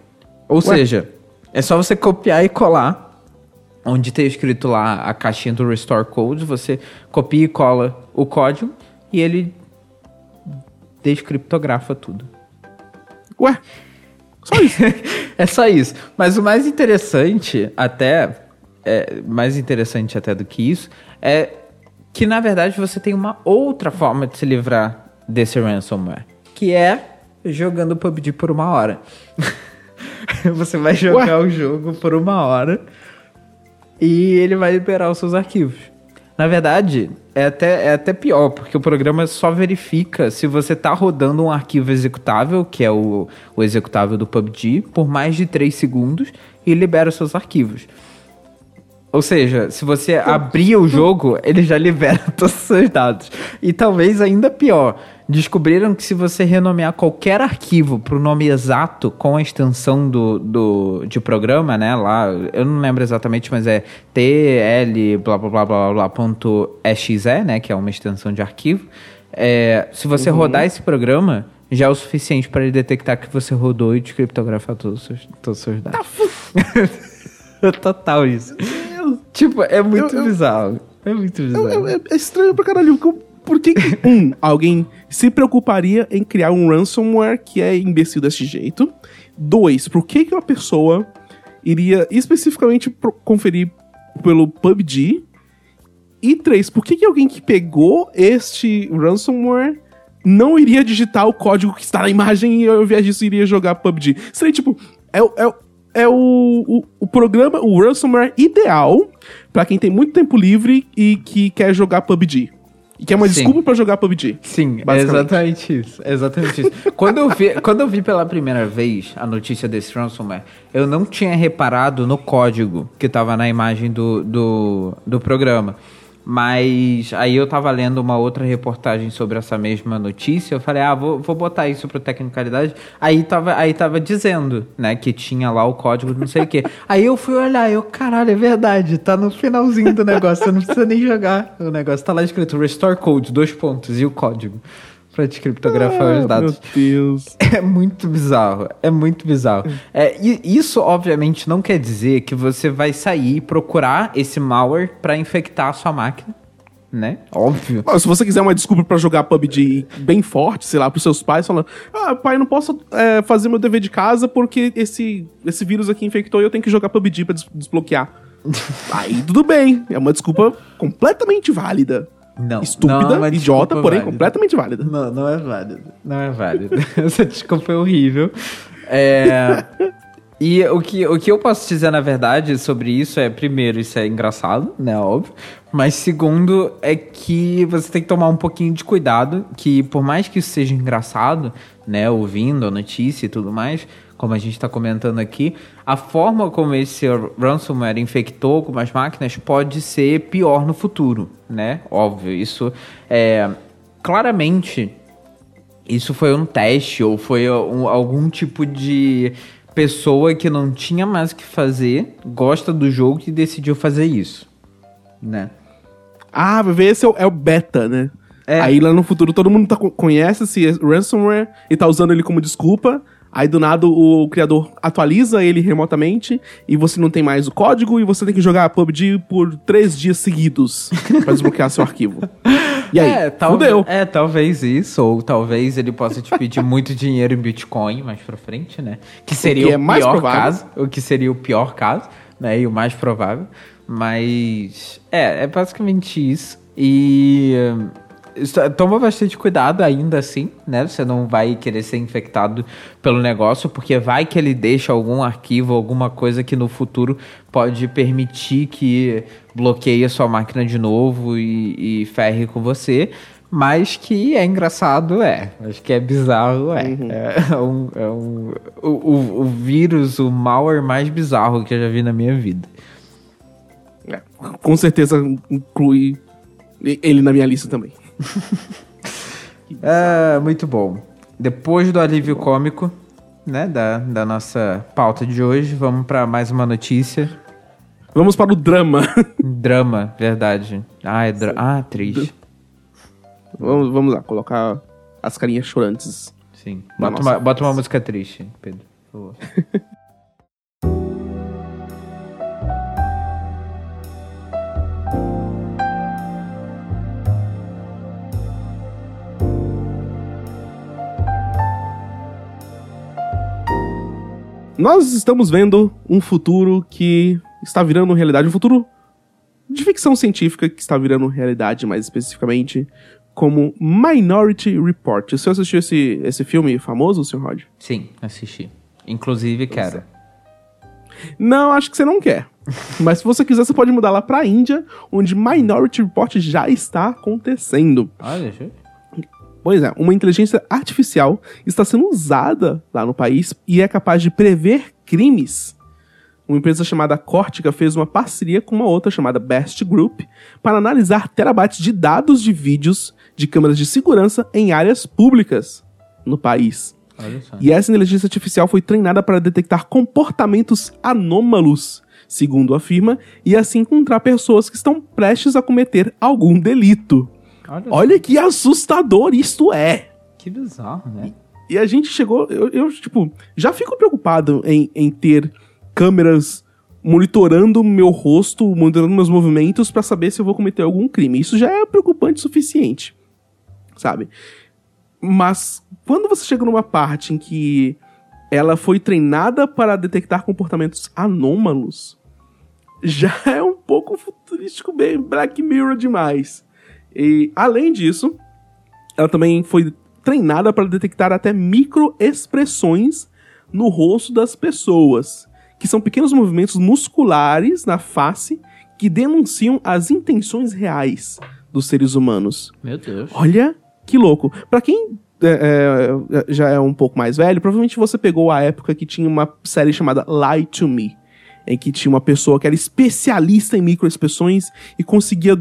Ou seja, é só você copiar e colar onde tem escrito lá a caixinha do Restore Code, você copia e cola o código e ele descriptografa tudo. Ué, só isso. é só isso. Mas o mais interessante, até. É, mais interessante até do que isso, é que na verdade você tem uma outra forma de se livrar desse ransomware. Que é jogando PUBG por uma hora. você vai jogar o jogo por uma hora e ele vai liberar os seus arquivos. Na verdade, é até, é até pior, porque o programa só verifica se você tá rodando um arquivo executável, que é o, o executável do PUBG, por mais de 3 segundos e libera os seus arquivos. Ou seja, se você abrir o jogo, ele já libera todos os seus dados. E talvez ainda pior, descobriram que se você renomear qualquer arquivo para o nome exato com a extensão do, do, de programa, né? Lá, eu não lembro exatamente, mas é tl blá blá blá blá blá ponto exe, né? Que é uma extensão de arquivo. É, se você rodar esse programa, já é o suficiente para ele detectar que você rodou e descriptografar todos os seus, todos os seus dados. Total isso. Tipo, é muito Eu- eu- bizarro. É muito bizarro. É, é- estranho pra caralho. Por que, um, alguém se preocuparia em criar um ransomware que é imbecil desse jeito? Dois, por que, que uma pessoa iria especificamente conferir pelo PUBG? E três, por que, que alguém que pegou este ransomware não iria digitar o código que está na imagem e ao invés disso iria jogar PUBG? Seria tipo, é, é, é o, o, o programa, o ransomware ideal pra quem tem muito tempo livre e que quer jogar PUBG. E quer uma Sim. desculpa pra jogar PUBG. Sim, é exatamente isso. É exatamente isso. quando, eu vi, quando eu vi pela primeira vez a notícia desse ransomware, eu não tinha reparado no código que estava na imagem do, do, do programa. Mas aí eu tava lendo uma outra reportagem sobre essa mesma notícia. Eu falei, ah, vou, vou botar isso pro Tecnicalidade. Aí tava, aí tava dizendo, né, que tinha lá o código, não sei o quê. Aí eu fui olhar, eu, caralho, é verdade, tá no finalzinho do negócio, você não precisa nem jogar o negócio. Tá lá escrito Restore Code, dois pontos, e o código. Pra descriptografar os Ah, dados. Meu Deus. É muito bizarro, é muito bizarro. É, e isso, obviamente, não quer dizer que você vai sair e procurar esse malware pra infectar a sua máquina, né? Óbvio. Bom, se você quiser uma desculpa pra jogar PUBG bem forte, sei lá, pros seus pais, falando: Ah, pai, não posso é, fazer meu dever de casa porque esse, esse vírus aqui infectou e eu tenho que jogar PUBG pra des- desbloquear. Aí tudo bem, é uma desculpa completamente válida. Não. Estúpida, não é idiota, porém válida. completamente válida. Não, não é válido. Não é válido. Essa desculpa é horrível. É. E o que, o que eu posso dizer, na verdade, sobre isso é, primeiro, isso é engraçado, né? Óbvio. Mas segundo, é que você tem que tomar um pouquinho de cuidado, que por mais que isso seja engraçado, né? Ouvindo a notícia e tudo mais, como a gente está comentando aqui, a forma como esse ransomware infectou algumas máquinas pode ser pior no futuro, né? Óbvio, isso é claramente isso foi um teste ou foi um- algum tipo de pessoa que não tinha mais o que fazer, gosta do jogo e decidiu fazer isso, né? Ah, vai ver, esse é o, é o beta, né? É. Aí lá no futuro todo mundo tá, co- conhece esse ransomware e tá usando ele como desculpa. Aí do nada o criador atualiza ele remotamente e você não tem mais o código e você tem que jogar PUBG por três dias seguidos pra desbloquear seu arquivo. E aí? é, tal- Fudeu. é, talvez isso, ou talvez ele possa te pedir muito dinheiro em Bitcoin mais pra frente, né? Que seria que o, é mais pior provável. caso, o que seria o pior caso, né? E o mais provável. Mas é, é basicamente isso. E toma bastante cuidado ainda assim, né? Você não vai querer ser infectado pelo negócio, porque vai que ele deixa algum arquivo, alguma coisa que no futuro pode permitir que bloqueie a sua máquina de novo e, e ferre com você. Mas que é engraçado, é. Acho que é bizarro, é. É, um, é um, o, o, o vírus, o malware mais bizarro que eu já vi na minha vida. É, com certeza inclui ele na minha lista também. É, muito bom. Depois do alívio cômico, né, da, da nossa pauta de hoje, vamos pra mais uma notícia. Vamos para o drama. Drama, verdade. Ah, é dra ah triste. vamos, vamos lá, colocar as carinhas chorantes. Sim. Bota uma, bota uma música triste, Pedro. Por favor. Nós estamos vendo um futuro que está virando realidade, um futuro de ficção científica que está virando realidade, mais especificamente, como Minority Report. Você assistiu esse, esse filme famoso, Sr. Rod? Sim, assisti. Inclusive, quero. Não, acho que você não quer. Mas se você quiser, você pode mudar lá pra Índia, onde Minority Report já está acontecendo. Olha, deixa eu... Pois é, uma inteligência artificial está sendo usada lá no país e é capaz de prever crimes. Uma empresa chamada Cortica fez uma parceria com uma outra chamada Best Group para analisar terabytes de dados de vídeos de câmeras de segurança em áreas públicas no país. E essa inteligência artificial foi treinada para detectar comportamentos anômalos, segundo afirma, e assim encontrar pessoas que estão prestes a cometer algum delito. Olha, Olha que assustador isto é! que bizarro, né? E a gente chegou. Eu, eu, tipo, já fico preocupado em, em ter câmeras monitorando meu rosto, monitorando meus movimentos pra saber se eu vou cometer algum crime. Isso já é preocupante o suficiente. Sabe? Mas quando você chega numa parte em que ela foi treinada para detectar comportamentos anômalos, já é um pouco futurístico, bem Black Mirror demais. E além disso, ela também foi treinada para detectar até microexpressões no rosto das pessoas, que são pequenos movimentos musculares na face que denunciam as intenções reais dos seres humanos. Meu Deus. Olha que louco. Pra quem é, é, já é um pouco mais velho, provavelmente você pegou a época que tinha uma série chamada Lie to Me, em que tinha uma pessoa que era especialista em microexpressões e conseguia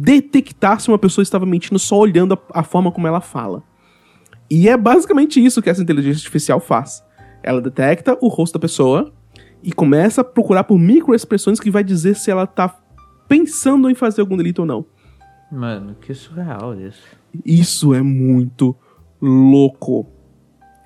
detectar se uma pessoa estava mentindo só olhando a, a forma como ela fala. E é basicamente isso que essa inteligência artificial faz. Ela detecta o rosto da pessoa e começa a procurar por microexpressões que vai dizer se ela tá pensando em fazer algum delito ou não. Mano, que surreal isso. Isso é muito louco.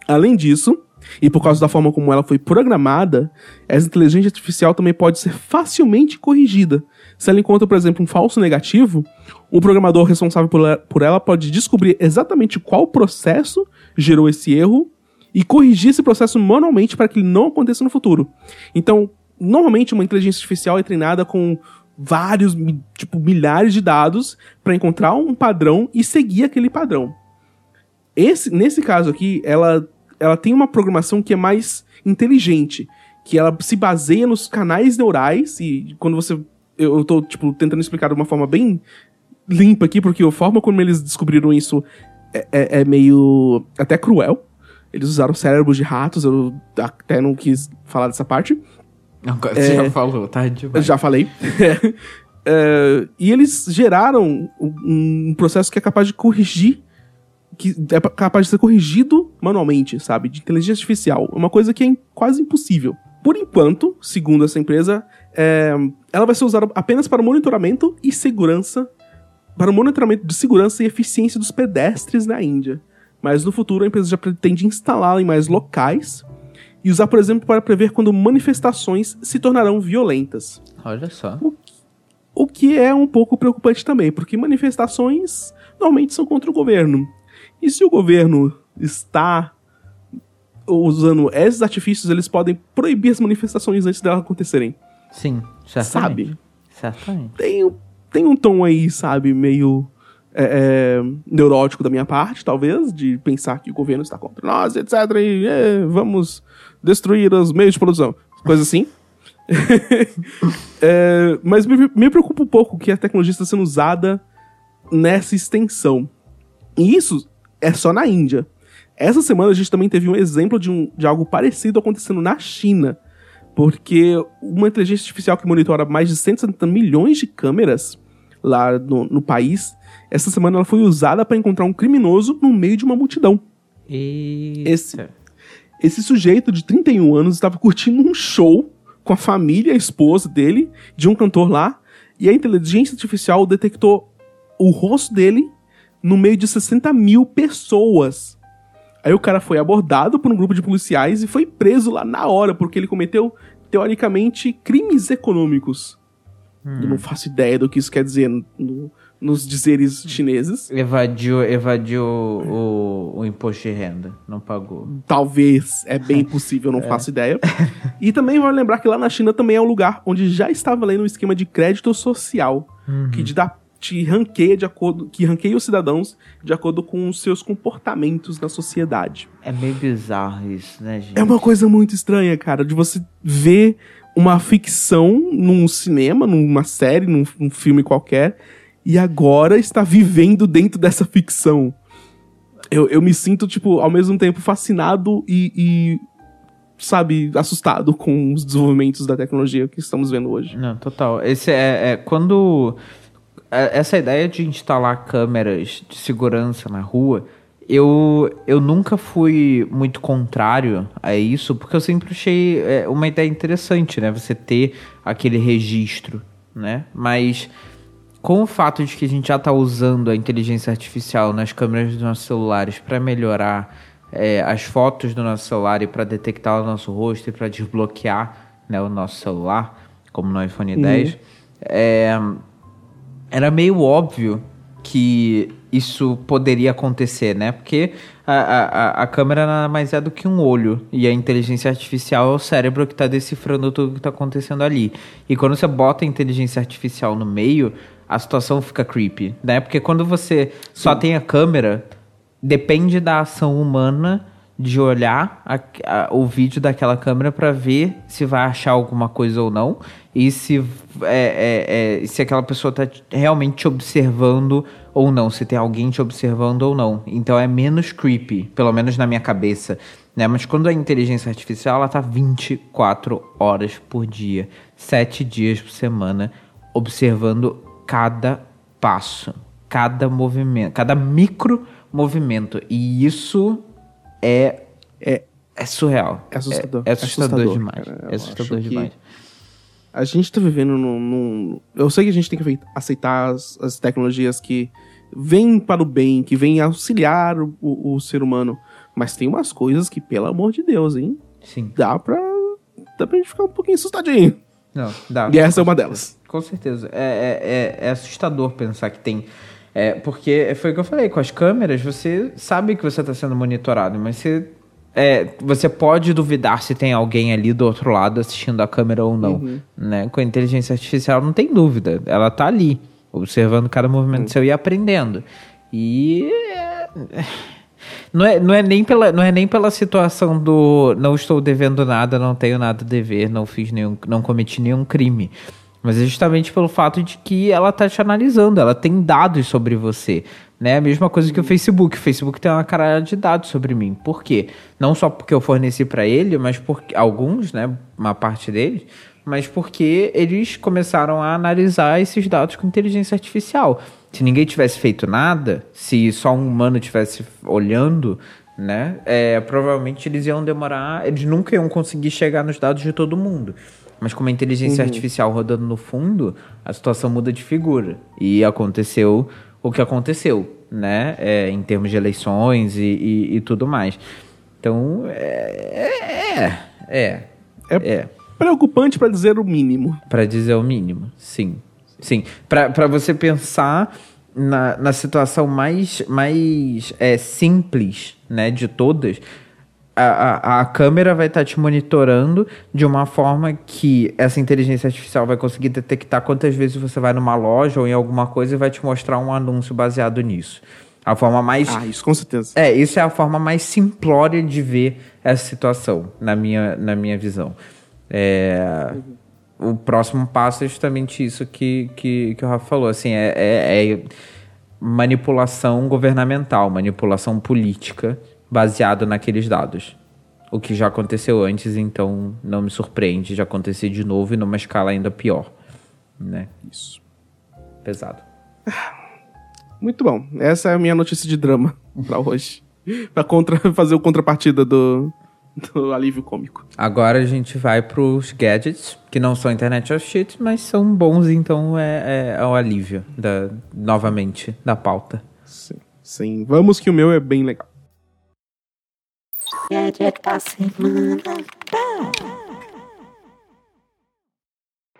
Além disso, e por causa da forma como ela foi programada, essa inteligência artificial também pode ser facilmente corrigida. Se ela encontra, por exemplo, um falso negativo, o programador responsável por ela, pode descobrir exatamente qual processo gerou esse erro e corrigir esse processo manualmente para que ele não aconteça no futuro. Então, normalmente uma inteligência artificial é treinada com vários, tipo, milhares de dados para encontrar um padrão e seguir aquele padrão. Esse, nesse caso aqui, ela, ela tem uma programação que é mais inteligente, que ela se baseia nos canais neurais e quando você eu, eu tô tipo tentando explicar de uma forma bem limpa aqui, porque a forma como eles descobriram isso é, é- é meio até cruel. Eles usaram cérebros de ratos, eu até não quis falar dessa parte. Agora você já falou, tá demais. já falei. É, e eles geraram um, processo que é capaz de corrigir, que é pa- capaz de ser corrigido manualmente, sabe? De inteligência artificial. Uma coisa que é quase impossível. Por enquanto, segundo essa empresa, é, ela vai ser usada apenas para monitoramento e segurança. Para o monitoramento de segurança e eficiência dos pedestres na Índia. Mas no futuro a empresa já pretende instalá-la em mais locais e usar, por exemplo, para prever quando manifestações se tornarão violentas. Olha só. O que é um pouco preocupante também, porque manifestações normalmente são contra o governo. E se o governo está usando esses artifícios, eles podem proibir as manifestações antes delas acontecerem. Sim, certamente. Sabe? Certamente. Tem, um- tem um tom aí, sabe, meio é, é, neurótico da minha parte, talvez, de pensar que o governo está contra nós, etc. E é, vamos destruir os meios de produção. Coisa assim. É, mas me, me preocupa um pouco que a tecnologia está sendo usada nessa extensão. E isso é só na Índia. Essa semana a gente também teve um exemplo de, um, de algo parecido acontecendo na China. Porque uma inteligência artificial que monitora mais de 170 milhões de câmeras lá no, no país, essa semana ela foi usada para encontrar um criminoso no meio de uma multidão. Esse- Esse sujeito de 31 anos estava curtindo um show com a família, a esposa dele, de um cantor lá, e a inteligência artificial detectou o rosto dele no meio de 60 mil pessoas. Aí o cara foi abordado por um grupo de policiais e foi preso lá na hora, porque ele cometeu, teoricamente, crimes econômicos. Eu não faço ideia do que isso quer dizer no- nos dizeres chineses. Evadiu, evadiu o, o imposto de renda. Não pagou. Talvez, é bem possível, não faço ideia. E também vale lembrar que lá na China também é um lugar onde já está valendo um esquema de crédito social, que te dá te ranqueia de acordo, que ranqueia os cidadãos de acordo com os seus comportamentos na sociedade. É meio bizarro isso, né, gente? É uma coisa muito estranha, cara, de você ver uma ficção num cinema, numa série, num, num filme qualquer, e agora está vivendo dentro dessa ficção. Eu, eu me sinto, tipo, ao mesmo tempo fascinado e, e, sabe, assustado com os desenvolvimentos da tecnologia que estamos vendo hoje. Não, total. Esse é, é quando essa ideia de instalar câmeras de segurança na rua, eu, eu nunca fui muito contrário a isso, porque eu sempre achei é, uma ideia interessante, né? Você ter aquele registro, né? Mas com o fato de que a gente já está usando a inteligência artificial nas câmeras dos nossos celulares para melhorar é, as fotos do nosso celular e para detectar o nosso rosto e para desbloquear né, o nosso celular, como no iPhone 10, uhum. é, era meio óbvio que isso poderia acontecer, né? Porque a, a, a câmera nada mais é do que um olho e a inteligência artificial é o cérebro que está decifrando tudo que está acontecendo ali. E quando você bota a inteligência artificial no meio, a situação fica creepy, né? Porque quando você Sim. só tem a câmera, depende da ação humana de olhar a, a, o vídeo daquela câmera para ver se vai achar alguma coisa ou não e se, é, é, é, se aquela pessoa está realmente te observando ou não, se tem alguém te observando ou não. Então é menos creepy, pelo menos na minha cabeça. Né? Mas quando a inteligência artificial ela tá 24 horas por dia, 7 dias por semana, observando cada passo, cada movimento, cada micro movimento. E isso é, é, é surreal. É assustador. É, é assustador, assustador, demais. Cara, é assustador demais. A gente tá vivendo num, num, Eu sei que a gente tem que aceitar as, as tecnologias que vêm para o bem, que vêm auxiliar o, o, o, ser humano. Mas tem umas coisas que, pelo amor de Deus, hein? Sim. Dá pra. Dá pra gente ficar um pouquinho assustadinho. Não, dá. E essa é uma delas. Com certeza. É, é, é, é assustador pensar que tem é, porque foi o que eu falei, com as câmeras você sabe que você está sendo monitorado, mas você, é, você pode duvidar se tem alguém ali do outro lado assistindo a câmera ou não. Uhum. Né? Com a inteligência artificial não tem dúvida, ela está ali, observando cada movimento uhum. seu e aprendendo. E é, não é, não, é nem pela, não é nem pela situação do não estou devendo nada, não tenho nada a dever, não fiz nenhum, não cometi nenhum crime. Mas é justamente pelo fato de que ela está te analisando, ela tem dados sobre você. Né? A mesma coisa que o Facebook. O Facebook tem uma caralhada de dados sobre mim. Por quê? Não só porque eu forneci para ele, mas porque alguns, né, uma parte deles, mas porque eles começaram a analisar esses dados com inteligência artificial. Se ninguém tivesse feito nada, se só um humano tivesse olhando, né, é, provavelmente eles iam demorar, eles nunca iam conseguir chegar nos dados de todo mundo. Mas com uma inteligência uhum. artificial rodando no fundo, a situação muda de figura. E aconteceu o que aconteceu, né? É, em termos de eleições e, e, e tudo mais. Então, é. É. É. é, é. preocupante para dizer o mínimo. Para dizer o mínimo, sim. Sim. Para você pensar na, na situação mais, mais é, simples né, de todas, a, a, a, câmera vai estar tá te monitorando de uma forma que essa inteligência artificial vai conseguir detectar quantas vezes você vai numa loja ou em alguma coisa e vai te mostrar um anúncio baseado nisso. A forma mais. Ah, isso com certeza. É, isso é a forma mais simplória de ver essa situação, na minha, na minha visão. É, uhum. O próximo passo é justamente isso que, que, que o Rafa falou. Assim, é, é, é manipulação governamental, manipulação política baseado naqueles dados. O que já aconteceu antes, então não me surpreende de acontecer de novo e numa escala ainda pior. Né? Isso. Pesado. Muito bom. Essa é a minha notícia de drama para hoje. para contra fazer o contrapartida do, do alívio cômico. Agora a gente vai pros gadgets, que não são Internet of Shit, mas são bons, então é, é, é o alívio da, novamente da pauta. Sim, sim. Vamos que o meu é bem legal. Gadget da semana.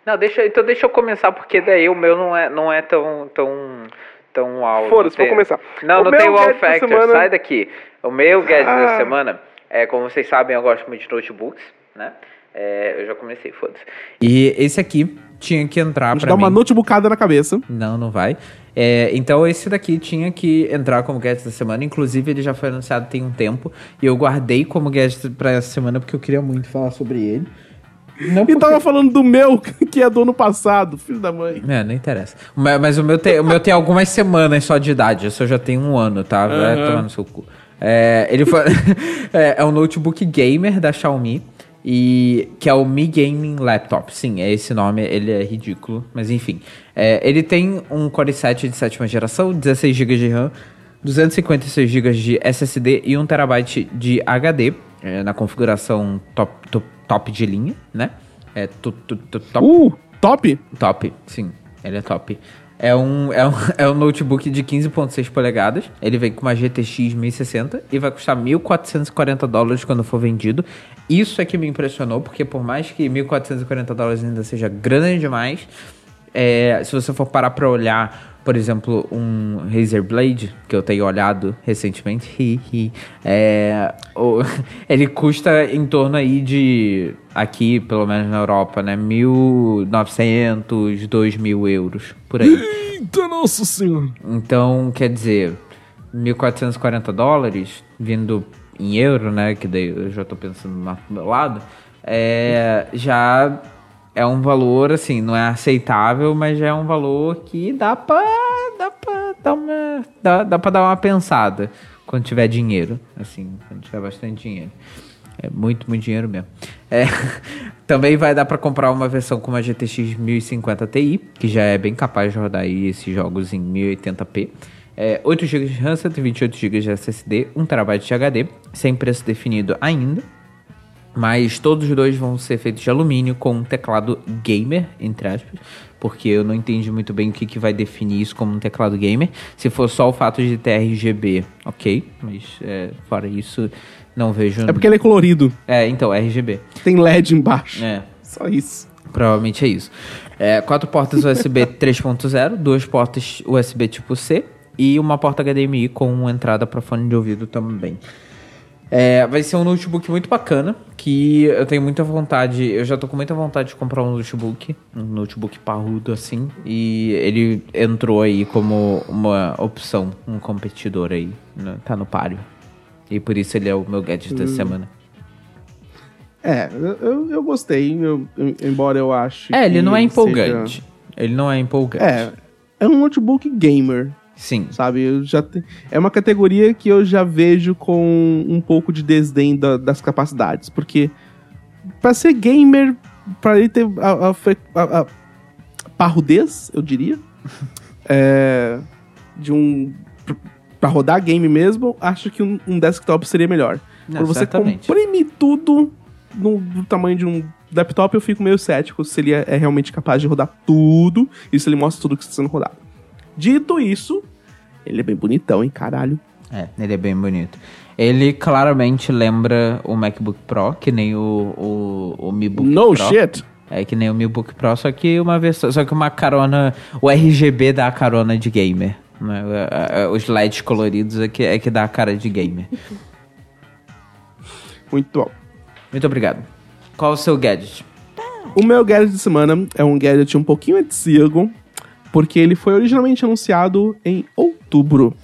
Não, deixa, então deixa eu começar, porque daí o meu não é, não é tão, tão, tão alto. Foda-se, vou começar. Não, o não tem wow factor, semana... sai daqui. O meu gadget ah. da semana, é, como vocês sabem, eu gosto muito de notebooks, né? É, eu já comecei, foda-se. E esse aqui tinha que entrar Vou te pra dar mim. uma notebookada na cabeça. Não, não vai. É, então esse daqui tinha que entrar como gadget da semana. Inclusive, ele já foi anunciado tem um tempo. E eu guardei como gadget pra essa semana porque eu queria muito falar sobre ele. Não E porque... tava falando do meu, que é do ano passado, filho da mãe. É, não interessa. Mas, mas o, meu tem, o meu tem algumas semanas só de idade. O seu já tem um ano, tá? Vai Aham. tomar no seu cu. É, ele foi, é, é um notebook gamer da Xiaomi. E que é o Mi Gaming Laptop. Sim, é esse nome, ele é ridículo, mas enfim. É, ele tem um Core i7 de sétima geração, 16 GB de RAM, 256 GB de SSD e 1TB de HD é, na configuração top, top, top de linha, né? É tu, tu, tu, top. Uh, top? Top, sim, ele é top. É um, é um, é um notebook de 15.6 polegadas. Ele vem com uma GTX 1060 e vai custar 1.440 dólares quando for vendido. Isso é que me impressionou, porque por mais que 1.440 dólares ainda seja grande demais, é, se você for parar pra olhar, por exemplo, um Razer Blade, que eu tenho olhado recentemente, hi, hi, é, o- ele custa em torno aí de, aqui, pelo menos na Europa, né, 1.900, 2.000 euros, por aí. Eita, nossa senhora. Então, quer dizer, 1.440 dólares, vindo em euro, né? Que daí eu já tô pensando meu lado, é, já é um valor, assim, não é aceitável, mas já é um valor que dá pra, dá pra dar uma, dá, dá pra dar uma pensada quando tiver dinheiro, assim, quando tiver bastante dinheiro. É muito, muito dinheiro mesmo. É, também vai dar pra comprar uma versão com uma GTX 1050 Ti, que já é bem capaz de rodar aí esses jogos em 1080p. É, 8 GB de RAM, 128 GB de SSD, 1 TB de HD, sem preço definido ainda. Mas todos os dois vão ser feitos de alumínio com um teclado gamer, entre aspas, porque eu não entendi muito bem o que, que vai definir isso como um teclado gamer. Se for só o fato de ter RGB, ok, mas é, fora isso, não vejo. É porque ele é colorido. É, então, RGB. Tem LED embaixo. É, Só isso. provavelmente é isso. É, quatro portas USB 3.0, duas portas USB tipo C e uma porta HDMI com entrada para fone de ouvido também. É, vai ser um notebook muito bacana, que eu tenho muita vontade, eu já tô com muita vontade de comprar um notebook, um notebook parrudo assim, e ele entrou aí como uma opção, um competidor aí, né? tá no páreo. E por isso ele é o meu gadget dessa semana. É, eu, eu, gostei, eu- embora eu ache. É, ele não é seja- empolgante. Ele não é empolgante. É, é um notebook gamer, Sim. sabe? Eu já te- É uma categoria que eu já vejo com um pouco de desdém da- das capacidades, porque pra ser gamer, pra ele ter a, a a- a parrudez, eu diria, é, de um pra rodar game mesmo, acho que um, um desktop seria melhor. Não, Quando você certamente. comprime tudo no, do tamanho de um laptop, eu fico meio cético se ele é, é realmente capaz de rodar tudo e se ele mostra tudo que está sendo rodado. Dito isso, ele é bem bonitão, hein, caralho. É, ele é bem bonito. Ele claramente lembra o MacBook Pro, que nem o, o, o Mi Book no Pro. shit. É que nem o Mi Book Pro, só que uma versão, só que uma carona, o RGB dá a carona de gamer. Né? É, é, Os LEDs coloridos é que, é que dá a cara de gamer. Muito bom. Muito obrigado. Qual o seu gadget? O meu gadget de semana é um gadget um pouquinho antigo, porque ele foi originalmente anunciado em outubro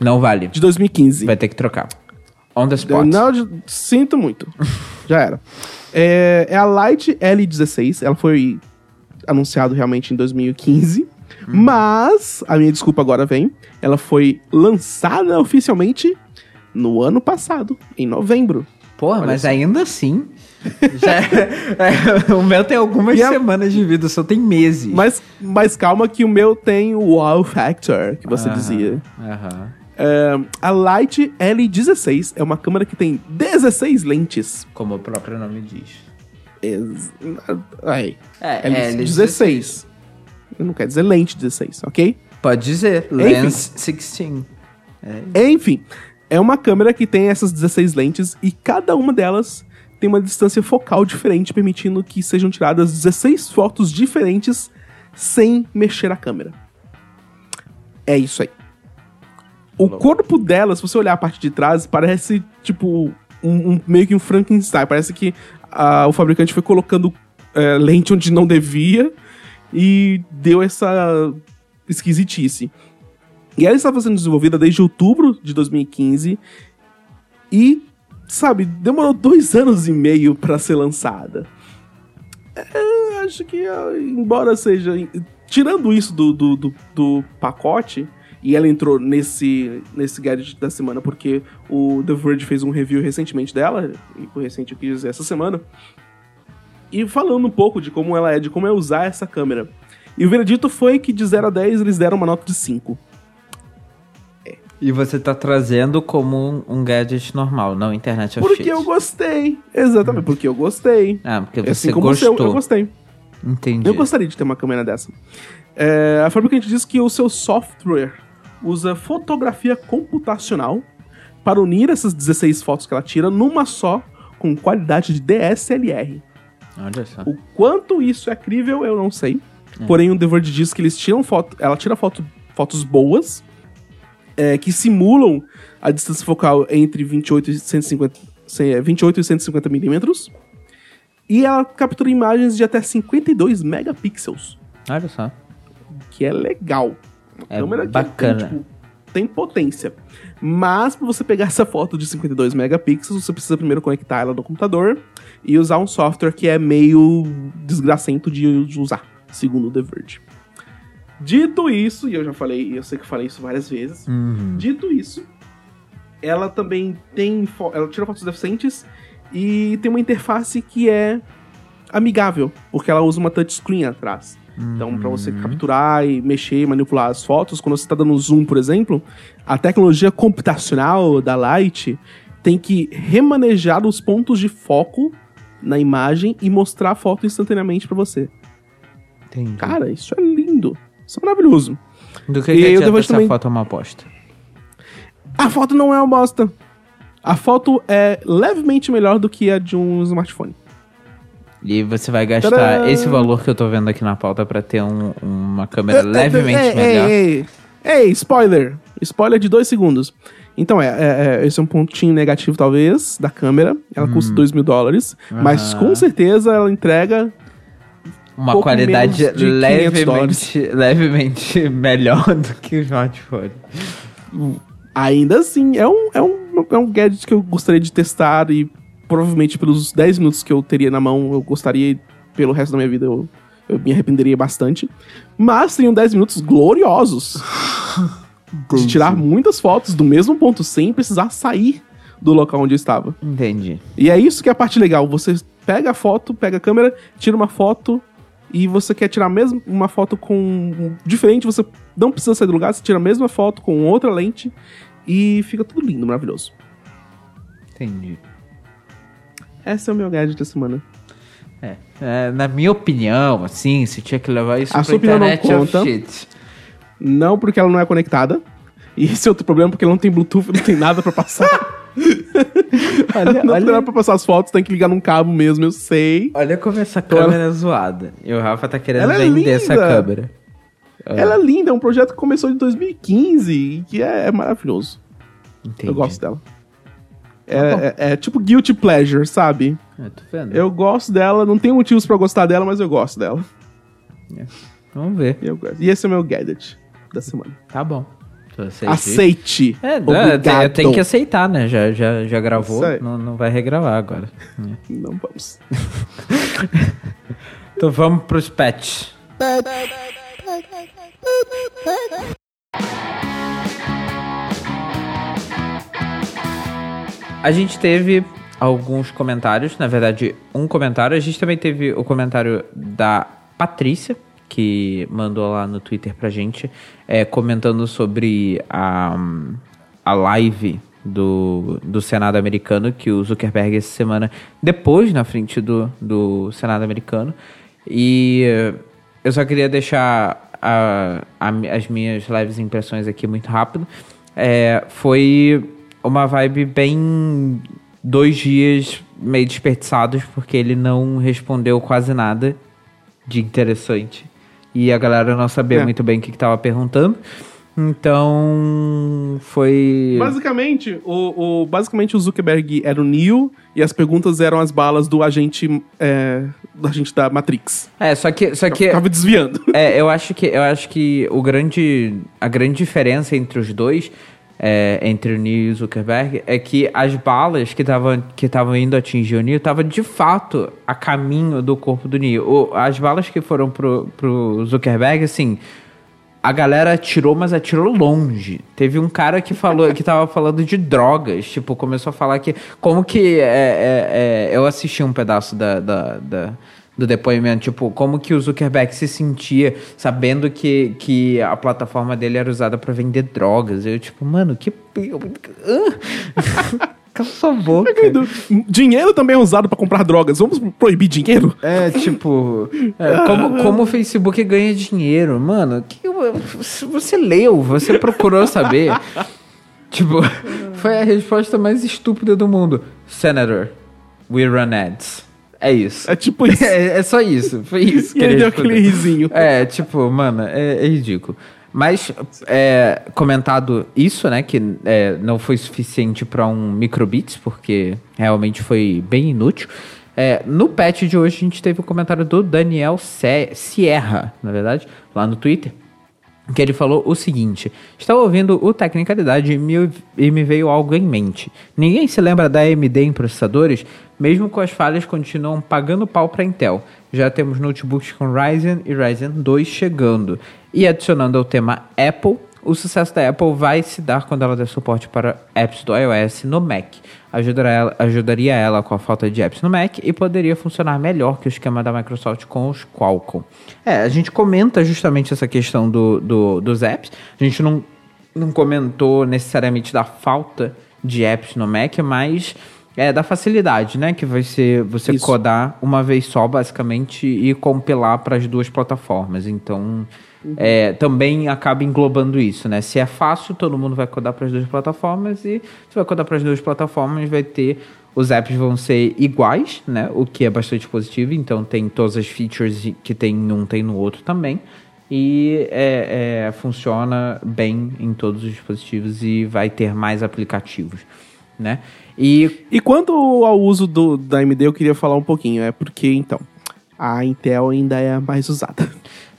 Não vale. de 2015. Vai ter que trocar. On the spot. Não, sinto muito. Já era. É, é a Light L16. Ela foi anunciada realmente em 2015. Mas, a minha desculpa agora vem. Ela foi lançada oficialmente no ano passado, em novembro. Porra, Olha mas ainda assim. Já- é, o meu tem algumas a- semanas de vida, só tem meses. Mas, mas calma que o meu tem o wow factor, que você Aham, dizia. Aham. É, a Light L16 é uma câmera que tem 16 lentes. Como o próprio nome diz. Ex- Aí. É, L16. Não quer dizer lente 16, ok? Pode dizer. Lens 16. Enfim, é uma câmera que tem essas 16 lentes e cada uma delas tem uma distância focal diferente, permitindo que sejam tiradas 16 fotos diferentes sem mexer a câmera. É isso aí. O corpo dela, se você olhar a parte de trás, parece tipo um- um- meio que um Frankenstein. Parece que o fabricante foi colocando eh, lente onde não devia e deu essa esquisitice. E ela estava sendo desenvolvida desde outubro de 2015 e, sabe, demorou dois anos e meio para ser lançada. É, acho que, embora seja. Tirando isso do, do, do, do pacote, e ela entrou nesse, nesse gadget da semana porque o The Verge fez um review recentemente dela, e por recente eu quis dizer essa semana, e falando um pouco de como ela é, de como é usar essa câmera. E o veredito foi que de 0 a 10 eles deram uma nota de 5. E você tá trazendo como um, um gadget normal, não Internet of Porque Shit. eu gostei. Exatamente, porque eu gostei. Ah, porque você assim como gostou. seu, eu gostei. Entendi. Eu gostaria de ter uma câmera dessa. É, a fabricante diz que o seu software usa fotografia computacional para unir essas 16 fotos que ela tira numa só com qualidade de DSLR. Olha só. O quanto isso é crível, eu não sei. Porém, o The Verge diz que eles tiram foto, ela tira foto, fotos boas, é, que simulam a distância focal entre 28 e 150, se- é, 28 e 150 milímetros. E ela captura imagens de até 52 megapixels, Olha só. que é legal. Uma É câmera que bacana. Tem, tipo, tem potência. Mas para você pegar essa foto de 52 megapixels, você precisa primeiro conectar ela no computador e usar um software que é meio desgracento de de usar, segundo o The Verge. Dito isso, e eu já falei, eu sei que eu falei isso várias vezes. Uhum. Dito isso, ela também tem. Ela tira fotos decentes e tem uma interface que é amigável, porque ela usa uma touchscreen atrás. Então, pra você capturar e mexer e manipular as fotos, quando você tá dando zoom, por exemplo, a tecnologia computacional da Light tem que remanejar os pontos de foco na imagem e mostrar a foto instantaneamente pra você. Entendi. Cara, isso é lindo. Isso é maravilhoso. Do que, e que aí eu adianta essa também- foto é uma aposta? A foto não é uma bosta. A foto é levemente melhor do que a de um smartphone. E você vai gastar Tadã! esse valor que eu tô vendo aqui na pauta pra ter um- uma câmera levemente ei, melhor. Ei, ei, ei, spoiler. Spoiler de dois segundos. Então, é, é, é, esse é um pontinho negativo, talvez, da câmera. Ela custa 2 mil dólares. Mas Aham. com certeza ela entrega. Uma qualidade menos de 500 dólares. levemente, levemente melhor do que o smartphone. Ainda assim, é um, é, um, é um gadget que eu gostaria de testar e provavelmente pelos 10 minutos que eu teria na mão, eu gostaria e pelo resto da minha vida eu, eu me arrependeria bastante. Mas seriam 10 minutos gloriosos. de tirar muitas fotos do mesmo ponto sem precisar sair do local onde eu estava. Entendi. E é isso que é a parte legal. Você pega a foto, pega a câmera, tira uma foto e você quer tirar mesmo uma foto com diferente, você não precisa sair do lugar, você tira a mesma foto com outra lente e fica tudo lindo, maravilhoso. Entendi. Esse é o meu gadget da semana. É, é, na minha opinião, assim, você tinha que levar isso A pra sua opinião não internet of conta. Não porque ela não é conectada. E esse é outro problema porque ela não tem Bluetooth, não tem nada pra passar. Olha, não olha, pra passar as fotos, tem que ligar num cabo mesmo, eu sei. olha como essa Então ela- câmera é zoada. E o Rafa tá querendo Ela é vender linda. essa câmera. Ela é linda, é um projeto que começou em 2015 e que é, é maravilhoso. Entendi. Eu gosto dela. Tá bom. É, é- é tipo guilty pleasure, sabe? Eu tô vendo. Eu gosto dela, não tenho motivos pra gostar dela, mas eu gosto dela. Vamos ver. Eu gosto. E esse é o meu gadget da semana. Tá bom. Você Aceite. É, Obrigado. tenho- eu tenho que aceitar, né? Já, já, já gravou, não, não vai regravar agora. Não vamos. Então vamos pros pets. A gente teve alguns comentários, na verdade, um comentário. A gente também teve o comentário da Patrícia, que mandou lá no Twitter pra gente, é, comentando sobre a, a live do, do Senado americano, que o Zuckerberg essa semana, depois na frente do, do Senado americano. E eu só queria deixar a- a- as minhas leves impressões aqui muito rápido. É, foi uma vibe bem dois dias meio desperdiçados, porque ele não respondeu quase nada de interessante. E a galera não sabia É. muito bem o que estava perguntando. Então, foi... Basicamente, o, o- basicamente, o Zuckerberg era o Neo e as perguntas eram as balas do agente, é, do agente da Matrix. É, só que... Só que Tava desviando. É, eu acho que eu acho que o grande a grande diferença entre os dois, é, entre o Neo e o Zuckerberg, é que as balas que estavam que indo atingir o Neo estavam de fato a caminho do corpo do Neo. O- as balas que foram pro, pro Zuckerberg, assim, a galera atirou, mas atirou longe. Teve um cara que falou que tava falando de drogas. Tipo, começou a falar que. Como que. é, é, é, eu assisti um pedaço da, da- da- do depoimento, tipo, como que o Zuckerberg se sentia sabendo que, que a plataforma dele era usada pra vender drogas. Eu, tipo, mano, que. Cala sua boca. Dinheiro também é usado pra comprar drogas. Vamos proibir dinheiro? É, tipo, é, como, como o Facebook ganha dinheiro? Mano, que, você leu, você procurou saber. tipo, foi a resposta mais estúpida do mundo. Senator, we run ads. É isso. É tipo isso. É, é só isso, foi isso E ele deu aquele risinho. É, tipo, mano, é, é ridículo. Mas, é, comentado isso, né, que é, não foi suficiente para um microbits, porque realmente foi bem inútil. É, no patch de hoje a gente teve o comentário do Daniel Sierra, na verdade, lá no Twitter, que ele falou o seguinte: Estava ouvindo o Tecnicalidade e me, e me veio algo em mente. Ninguém se lembra da AMD em processadores, mesmo com as falhas continuam pagando pau para Intel. Já temos notebooks com Ryzen e Ryzen 2 chegando. E adicionando ao tema Apple, o sucesso da Apple vai se dar quando ela der suporte para apps do iOS no Mac. Ajudará ela- ajudaria ela com a falta de apps no Mac e poderia funcionar melhor que o esquema da Microsoft com os Qualcomm. É, a gente comenta justamente essa questão do, do- dos apps. A gente não, não comentou necessariamente da falta de apps no Mac, mas é da facilidade, né? Que vai ser você Isso. codar uma vez só, basicamente, e compilar para as duas plataformas. Então, é, também acaba englobando isso, né? Se é fácil, todo mundo vai codar para as duas plataformas e se vai codar para as duas plataformas, vai ter os apps vão ser iguais, né? O que é bastante positivo. Então, tem todas as features que tem em um, tem no outro também. E é, é, funciona bem em todos os dispositivos e vai ter mais aplicativos, né? E E quanto ao uso do, da AMD, eu queria falar um pouquinho. É porque, então, a Intel ainda é a mais usada.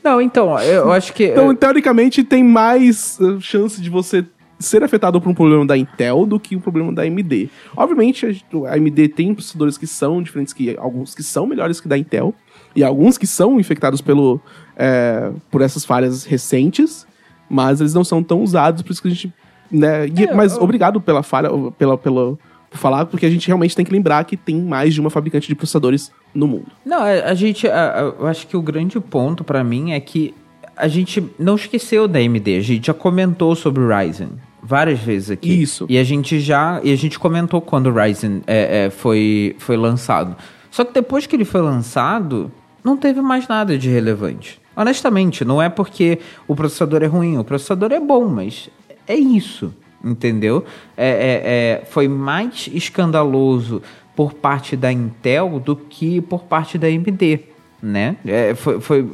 Não, então eu acho que Então, teoricamente, tem mais uh, chance de você ser afetado por um problema da Intel do que um problema da AMD. Obviamente, a AMD tem processadores que são diferentes, que alguns que são melhores que da Intel, e alguns que são infectados pelo, é, por essas falhas recentes, mas eles não são tão usados, por isso que a gente. Né, e- É, mas eu- obrigado pela falha, pela, pela, por falar, porque a gente realmente tem que lembrar que tem mais de uma fabricante de processadores no mundo. Não, a, a gente. a- a- eu acho que o grande ponto pra mim é que a gente não esqueceu da AMD. A gente já comentou sobre o Ryzen várias vezes aqui. Isso. E a gente já. E a gente comentou quando o Ryzen é, é, foi, foi lançado. Só que depois que ele foi lançado, não teve mais nada de relevante. Honestamente, não é porque o processador é ruim, o processador é bom, mas é isso, entendeu? É, é- é- foi mais escandaloso por parte da Intel do que por parte da AMD, né? É, foi foi,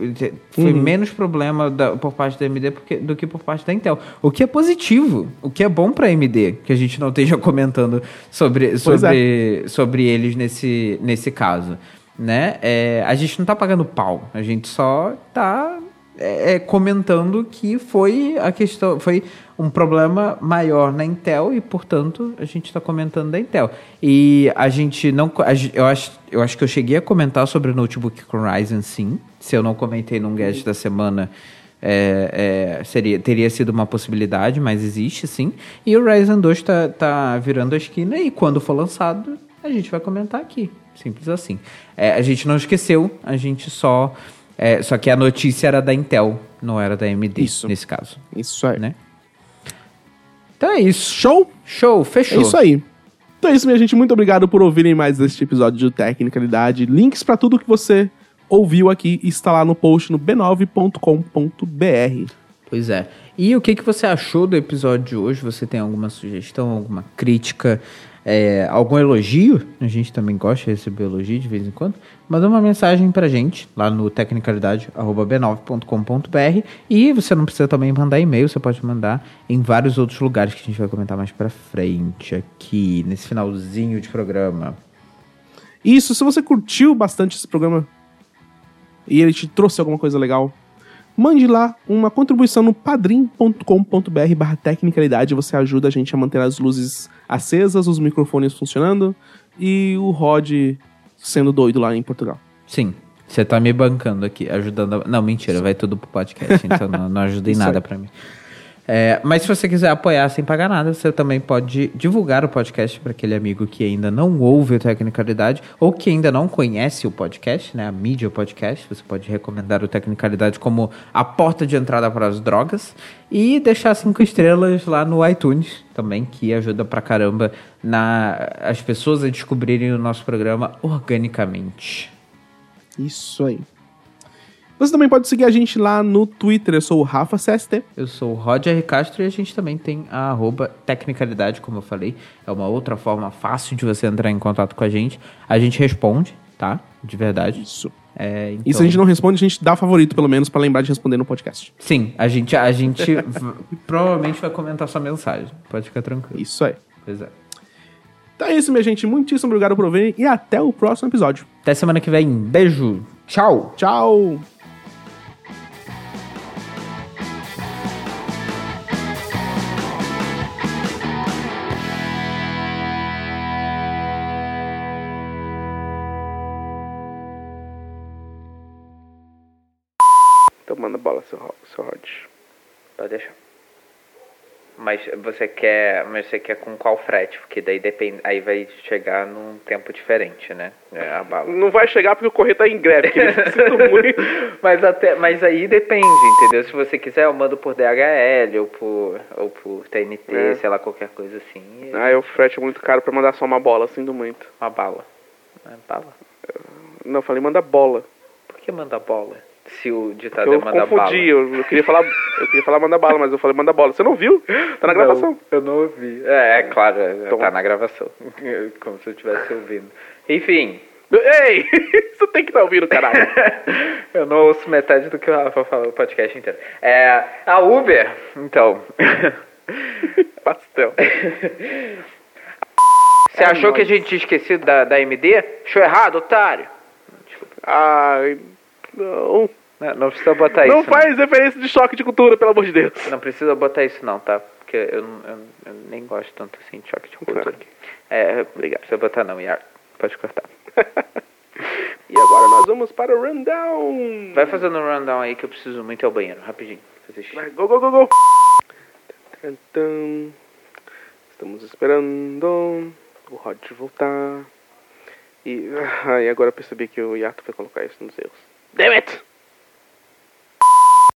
foi menos problema da- por parte da AMD porque- do que por parte da Intel. O que é positivo, o que é bom para a AMD, que a gente não esteja comentando sobre, sobre, sobre eles nesse, nesse caso, né? É, a gente não tá pagando pau, a gente só tá é, é, comentando que foi a questão, foi um problema maior na Intel e, portanto, a gente está comentando da Intel. E a gente não, eu acho, eu acho que eu cheguei a comentar sobre o notebook com Ryzen, sim. Se eu não comentei num gadget da semana, é, é, seria, teria sido uma possibilidade, mas existe sim. E o Ryzen 2 tá, tá virando a esquina e quando for lançado, a gente vai comentar aqui. Simples assim. É, a gente não esqueceu, a gente só. é, só que a notícia era da Intel, não era da AMD Isso. nesse caso. Isso aí. Né? Então é isso. Show? Show, fechou. É isso aí. Então é isso, minha gente. Muito obrigado por ouvirem mais este episódio de Tecnicalidade. Links pra tudo que você ouviu aqui está lá no post no b9.com.br. Pois é. E o que, que você achou do episódio de hoje? Você tem alguma sugestão, alguma crítica? É, algum elogio, a gente também gosta de receber elogio de vez em quando, manda uma mensagem pra gente lá no tecnicalidade.b9.com.br e você não precisa também mandar e-mail, você pode mandar em vários outros lugares que a gente vai comentar mais pra frente aqui, nesse finalzinho de programa. Isso, se você curtiu bastante esse programa e ele te trouxe alguma coisa legal, mande lá uma contribuição no padrim.com.br barra tecnicalidade. Você ajuda a gente a manter as luzes acesas, os microfones funcionando e o Rod sendo doido lá em Portugal. Sim, você tá me bancando aqui, ajudando. a- Não, mentira, vai tudo pro podcast, então não, não ajuda em nada pra mim. É, mas se você quiser apoiar sem pagar nada, você também pode divulgar o podcast para aquele amigo que ainda não ouve o Tecnicalidade ou que ainda não conhece o podcast, né? A mídia podcast. Você pode recomendar o Tecnicalidade como a porta de entrada para as drogas e deixar cinco estrelas lá no iTunes também, que ajuda pra caramba na as pessoas a descobrirem o nosso programa organicamente. Isso aí. Você também pode seguir a gente lá no Twitter. Eu sou o Rafa CST. Eu sou o Roger Castro e a gente também tem a arroba Tecnicalidade, como eu falei. É uma outra forma fácil de você entrar em contato com a gente. A gente responde, tá? De verdade. Isso. É, então... E se a gente não responde, a gente dá favorito, pelo menos, pra lembrar de responder no podcast. Sim, a gente, a gente provavelmente vai comentar sua mensagem. Pode ficar tranquilo. Isso aí. Pois é. Então é isso, minha gente. Muitíssimo obrigado por ouvir e até o próximo episódio. Até semana que vem. Beijo. Tchau. Tchau! Mas você quer, mas você quer com qual frete? Porque daí depende, aí vai chegar num tempo diferente, né? É, a bala. Não vai chegar porque o correio tá em greve, mas até, mas aí depende, entendeu? Se você quiser, eu mando por DHL ou por ou por TNT, É. sei lá qualquer coisa assim. Ah, o frete é muito caro pra mandar só uma bola, sinto muito. Uma bala. É bala. Não, falei manda bola. Por que manda bola? Se o ditado é Eu manda confundi, bala. eu, eu queria falar, eu queria falar manda bala, mas eu falei manda bola. Você não viu? Tá na gravação. Não, eu não ouvi. É, é claro, é, Então- tá na gravação. Como se eu estivesse ouvindo. Enfim. Ei! Você tem que estar ouvindo, caralho. eu não ouço metade do que o Rafa fala o podcast inteiro. É, a Uber, então. Pastel. Você achou que a gente tinha esquecido da, da MD? Achou errado, otário. Ai, não. Não, não precisa botar não isso. faz referência de choque de cultura, pelo amor de Deus. Não. não precisa botar isso não, tá? Porque eu, não- eu, eu nem gosto tanto assim de choque de cultura. É, obrigado. Não precisa botar não, Iar. Pode cortar. E agora nós vamos para o rundown. Vai fazendo um rundown aí que eu preciso muito ao banheiro, rapidinho. Fazer xixi. Vai, go, go, go, go. Estamos esperando o Rod voltar. E, ai, agora eu percebi que o Yato vai colocar isso nos erros. Damn it!